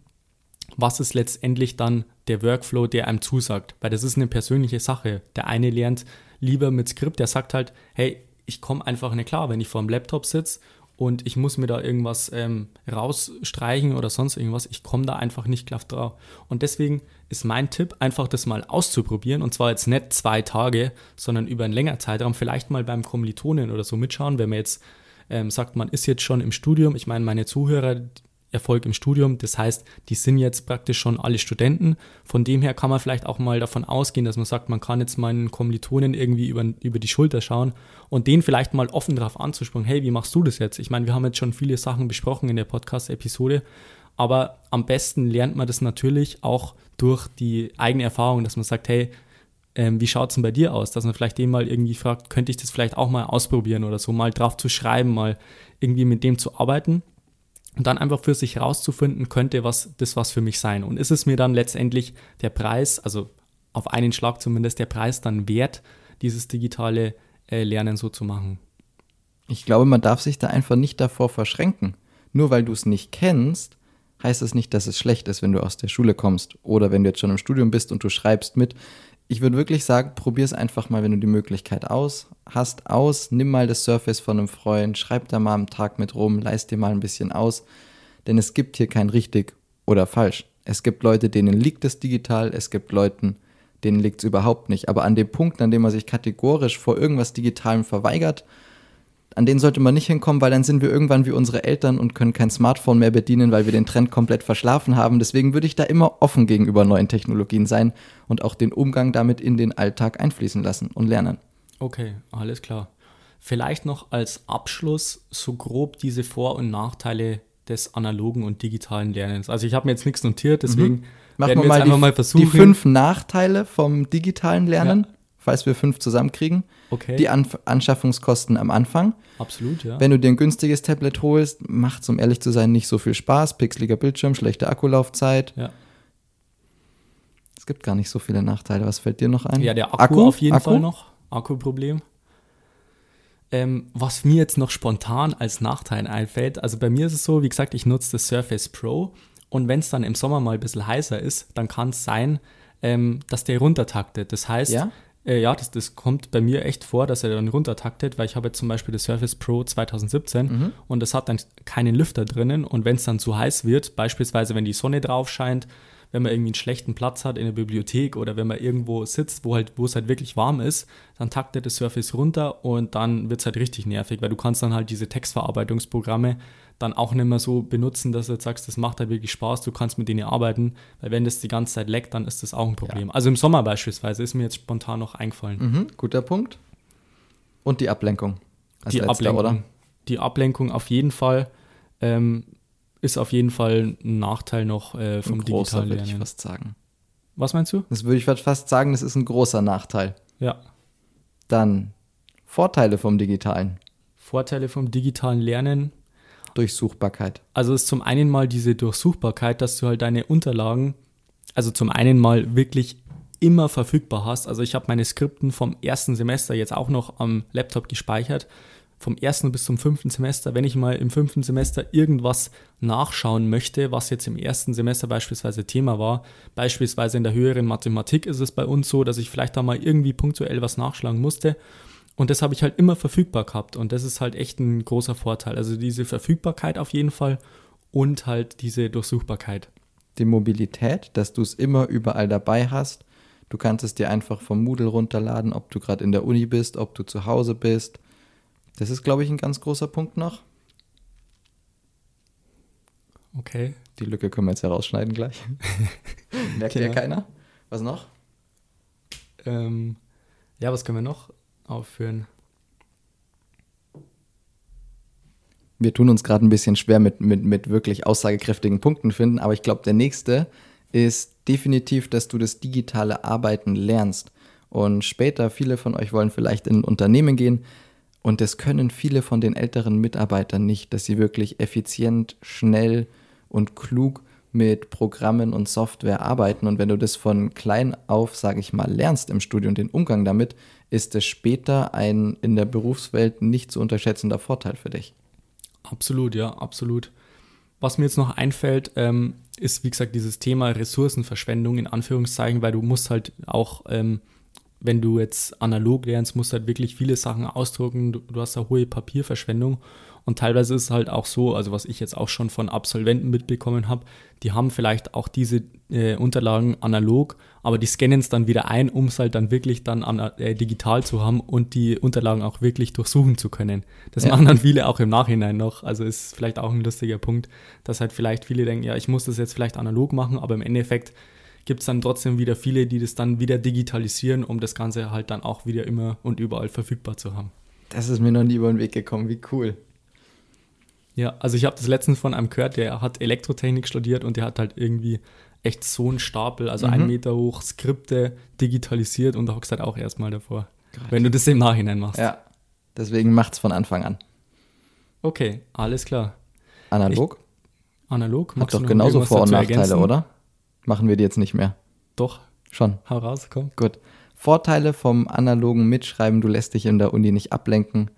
was ist letztendlich dann der Workflow, der einem zusagt. Weil das ist eine persönliche Sache. Der eine lernt lieber mit Skript, der sagt halt, hey, ich komme einfach nicht klar, wenn ich vor dem Laptop sitze und ich muss mir da irgendwas ähm, rausstreichen oder sonst irgendwas. Ich komme da einfach nicht klar drauf. Und deswegen ist mein Tipp, einfach das mal auszuprobieren. Und zwar jetzt nicht zwei Tage, sondern über einen längeren Zeitraum. Vielleicht mal beim Kommilitonen oder so mitschauen, wenn man jetzt ähm, sagt, man ist jetzt schon im Studium. Ich meine, meine Zuhörer, Erfolg im Studium. Das heißt, die sind jetzt praktisch schon alle Studenten. Von dem her kann man vielleicht auch mal davon ausgehen, dass man sagt, man kann jetzt meinen Kommilitonen irgendwie über, über die Schulter schauen und den vielleicht mal offen darauf anzusprechen, hey, wie machst du das jetzt? Ich meine, wir haben jetzt schon viele Sachen besprochen in der Podcast-Episode, aber am besten lernt man das natürlich auch durch die eigene Erfahrung, dass man sagt, hey, ähm, wie schaut es denn bei dir aus? Dass man vielleicht den mal irgendwie fragt, könnte ich das vielleicht auch mal ausprobieren oder so, mal drauf zu schreiben, mal irgendwie mit dem zu arbeiten und dann einfach für sich herauszufinden, könnte was, das was für mich sein. Und ist es mir dann letztendlich der Preis, also auf einen Schlag zumindest der Preis dann wert, dieses digitale äh, Lernen so zu machen? Ich glaube, man darf sich da einfach nicht davor verschränken. Nur weil du es nicht kennst, heißt es nicht, dass es schlecht ist, wenn du aus der Schule kommst oder wenn du jetzt schon im Studium bist und du schreibst mit. Ich würde wirklich sagen, probier es einfach mal, wenn du die Möglichkeit aus hast, aus. Nimm mal das Surface von einem Freund, schreib da mal am Tag mit rum, leist dir mal ein bisschen aus. Denn es gibt hier kein richtig oder falsch. Es gibt Leute, denen liegt es digital, es gibt Leuten, denen liegt es überhaupt nicht. Aber an dem Punkt, an dem man sich kategorisch vor irgendwas Digitalem verweigert, an den sollte man nicht hinkommen, weil dann sind wir irgendwann wie unsere Eltern und können kein Smartphone mehr bedienen, weil wir den Trend komplett verschlafen haben. Deswegen würde ich da immer offen gegenüber neuen Technologien sein und auch den Umgang damit in den Alltag einfließen lassen und lernen. Okay, alles klar. Vielleicht noch als Abschluss so grob diese Vor- und Nachteile des analogen und digitalen Lernens. Also ich habe mir jetzt nichts notiert, deswegen mhm. Machen wir, wir mal, die, mal versuchen. Die fünf Nachteile vom digitalen Lernen, ja. Falls wir fünf zusammenkriegen. Okay. Die An Anschaffungskosten am Anfang. Absolut, ja. Wenn du dir ein günstiges Tablet holst, macht es, um ehrlich zu sein, nicht so viel Spaß. Pixeliger Bildschirm, schlechte Akkulaufzeit. Ja. Es gibt gar nicht so viele Nachteile. Was fällt dir noch ein? Ja, der Akku, Akku? auf jeden Akku? Fall noch. Akkuproblem. Ähm, was mir jetzt noch spontan als Nachteil einfällt, also bei mir ist es so, wie gesagt, ich nutze das Surface Pro und wenn es dann im Sommer mal ein bisschen heißer ist, dann kann es sein, ähm, dass der runtertaktet. Das heißt, ja, äh, ja das, das kommt bei mir echt vor, dass er dann runtertaktet, weil ich habe jetzt zum Beispiel das Surface Pro 2017 mhm. und das hat dann keinen Lüfter drinnen und wenn es dann zu heiß wird, beispielsweise wenn die Sonne drauf scheint, wenn man irgendwie einen schlechten Platz hat in der Bibliothek oder wenn man irgendwo sitzt, wo, halt, wo es halt wirklich warm ist, dann taktet das Surface runter und dann wird es halt richtig nervig, weil du kannst dann halt diese Textverarbeitungsprogramme dann auch nicht mehr so benutzen, dass du jetzt sagst, das macht halt wirklich Spaß, du kannst mit denen arbeiten, weil wenn das die ganze Zeit leckt, dann ist das auch ein Problem. Ja. Also im Sommer beispielsweise ist mir jetzt spontan noch eingefallen. Mhm, guter Punkt. Und die Ablenkung. die letzter, Ablenkung. Oder? Die Ablenkung auf jeden Fall. Ähm, ist auf jeden Fall ein Nachteil noch äh, vom ein großer, digitalen Lernen. würde ich fast sagen. Was meinst du? Das würde ich fast sagen, das ist ein großer Nachteil. Ja. Dann Vorteile vom digitalen. Vorteile vom digitalen Lernen. Durchsuchbarkeit. Also ist zum einen mal diese Durchsuchbarkeit, dass du halt deine Unterlagen, also zum einen mal wirklich immer verfügbar hast. Also ich habe meine Skripten vom ersten Semester jetzt auch noch am Laptop gespeichert vom ersten bis zum fünften Semester, wenn ich mal im fünften Semester irgendwas nachschauen möchte, was jetzt im ersten Semester beispielsweise Thema war, beispielsweise in der höheren Mathematik ist es bei uns so, dass ich vielleicht da mal irgendwie punktuell was nachschlagen musste. Und das habe ich halt immer verfügbar gehabt. Und das ist halt echt ein großer Vorteil. Also diese Verfügbarkeit auf jeden Fall und halt diese Durchsuchbarkeit. Die Mobilität, dass du es immer überall dabei hast. Du kannst es dir einfach vom Moodle runterladen, ob du gerade in der Uni bist, ob du zu Hause bist. Das ist, glaube ich, ein ganz großer Punkt noch. Okay. Die Lücke können wir jetzt herausschneiden gleich. Merkt ja keiner? Was noch? Ähm, ja, was können wir noch aufführen? Wir tun uns gerade ein bisschen schwer mit, mit, mit wirklich aussagekräftigen Punkten finden, aber ich glaube, der nächste ist definitiv, dass du das digitale Arbeiten lernst. Und später, viele von euch wollen vielleicht in ein Unternehmen gehen, und das können viele von den älteren Mitarbeitern nicht, dass sie wirklich effizient, schnell und klug mit Programmen und Software arbeiten. Und wenn du das von klein auf, sage ich mal, lernst im Studium, den Umgang damit, ist es später ein in der Berufswelt nicht zu unterschätzender Vorteil für dich. Absolut, ja, absolut. Was mir jetzt noch einfällt, ähm, ist, wie gesagt, dieses Thema Ressourcenverschwendung in Anführungszeichen, weil du musst halt auch ähm, wenn du jetzt analog lernst, musst du halt wirklich viele Sachen ausdrucken. Du, du hast eine hohe Papierverschwendung. Und teilweise ist es halt auch so, also was ich jetzt auch schon von Absolventen mitbekommen habe, die haben vielleicht auch diese äh, Unterlagen analog, aber die scannen es dann wieder ein, um es halt dann wirklich dann an, äh, digital zu haben und die Unterlagen auch wirklich durchsuchen zu können. Das ja. machen dann viele auch im Nachhinein noch. Also ist vielleicht auch ein lustiger Punkt, dass halt vielleicht viele denken, ja, ich muss das jetzt vielleicht analog machen, aber im Endeffekt gibt es dann trotzdem wieder viele, die das dann wieder digitalisieren, um das Ganze halt dann auch wieder immer und überall verfügbar zu haben. Das ist mir noch nie über den Weg gekommen, wie cool. Ja, also ich habe das letztens von einem gehört, der hat Elektrotechnik studiert und der hat halt irgendwie echt so einen Stapel, also mhm. einen Meter hoch, Skripte digitalisiert und da hockst halt auch erstmal davor. Gott. Wenn du das im Nachhinein machst. Ja, deswegen macht es von Anfang an. Okay, alles klar. Analog? Ich, analog? Hat doch genauso Vor- und Nachteile, ergänzen? oder? Machen wir die jetzt nicht mehr. Doch. Schon. Hau raus, komm. Gut. Vorteile vom analogen Mitschreiben, du lässt dich in der Uni nicht ablenken.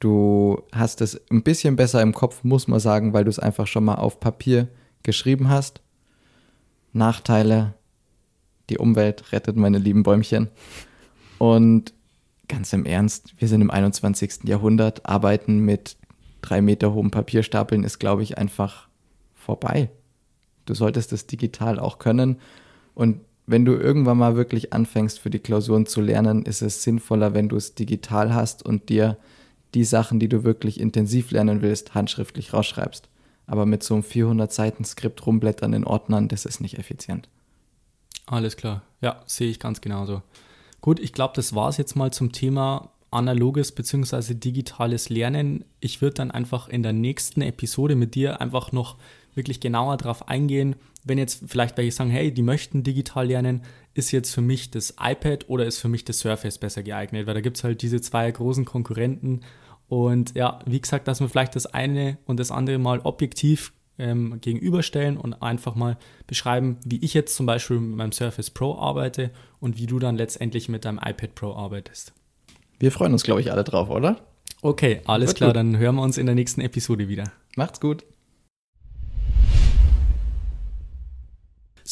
Du hast es ein bisschen besser im Kopf, muss man sagen, weil du es einfach schon mal auf Papier geschrieben hast. Nachteile, die Umwelt rettet meine lieben Bäumchen. Und ganz im Ernst, wir sind im 21. Jahrhundert, arbeiten mit drei Meter hohen Papierstapeln ist, glaube ich, einfach vorbei. Du solltest es digital auch können. Und wenn du irgendwann mal wirklich anfängst, für die Klausuren zu lernen, ist es sinnvoller, wenn du es digital hast und dir die Sachen, die du wirklich intensiv lernen willst, handschriftlich rausschreibst. Aber mit so einem 400 Seiten Skript rumblättern in Ordnern, das ist nicht effizient. Alles klar. Ja, sehe ich ganz genauso. Gut, ich glaube, das war es jetzt mal zum Thema analoges bzw. digitales Lernen. Ich würde dann einfach in der nächsten Episode mit dir einfach noch wirklich genauer darauf eingehen, wenn jetzt vielleicht welche sagen, hey, die möchten digital lernen, ist jetzt für mich das iPad oder ist für mich das Surface besser geeignet? Weil da gibt es halt diese zwei großen Konkurrenten. Und ja, wie gesagt, dass wir vielleicht das eine und das andere mal objektiv ähm, gegenüberstellen und einfach mal beschreiben, wie ich jetzt zum Beispiel mit meinem Surface Pro arbeite und wie du dann letztendlich mit deinem iPad Pro arbeitest. Wir freuen uns, glaube ich, alle drauf, oder? Okay, alles Wird klar, gut. dann hören wir uns in der nächsten Episode wieder. Macht's gut.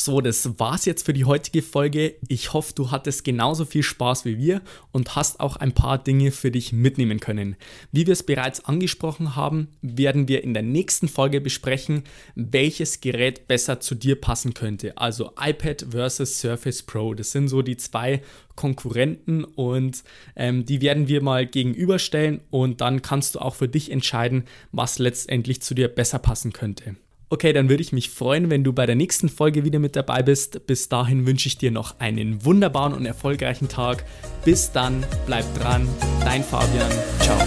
So, das war's jetzt für die heutige Folge. Ich hoffe, du hattest genauso viel Spaß wie wir und hast auch ein paar Dinge für dich mitnehmen können. Wie wir es bereits angesprochen haben, werden wir in der nächsten Folge besprechen, welches Gerät besser zu dir passen könnte. Also iPad versus Surface Pro. Das sind so die zwei Konkurrenten und ähm, die werden wir mal gegenüberstellen und dann kannst du auch für dich entscheiden, was letztendlich zu dir besser passen könnte. Okay, dann würde ich mich freuen, wenn du bei der nächsten Folge wieder mit dabei bist. Bis dahin wünsche ich dir noch einen wunderbaren und erfolgreichen Tag. Bis dann, bleib dran, dein Fabian. Ciao.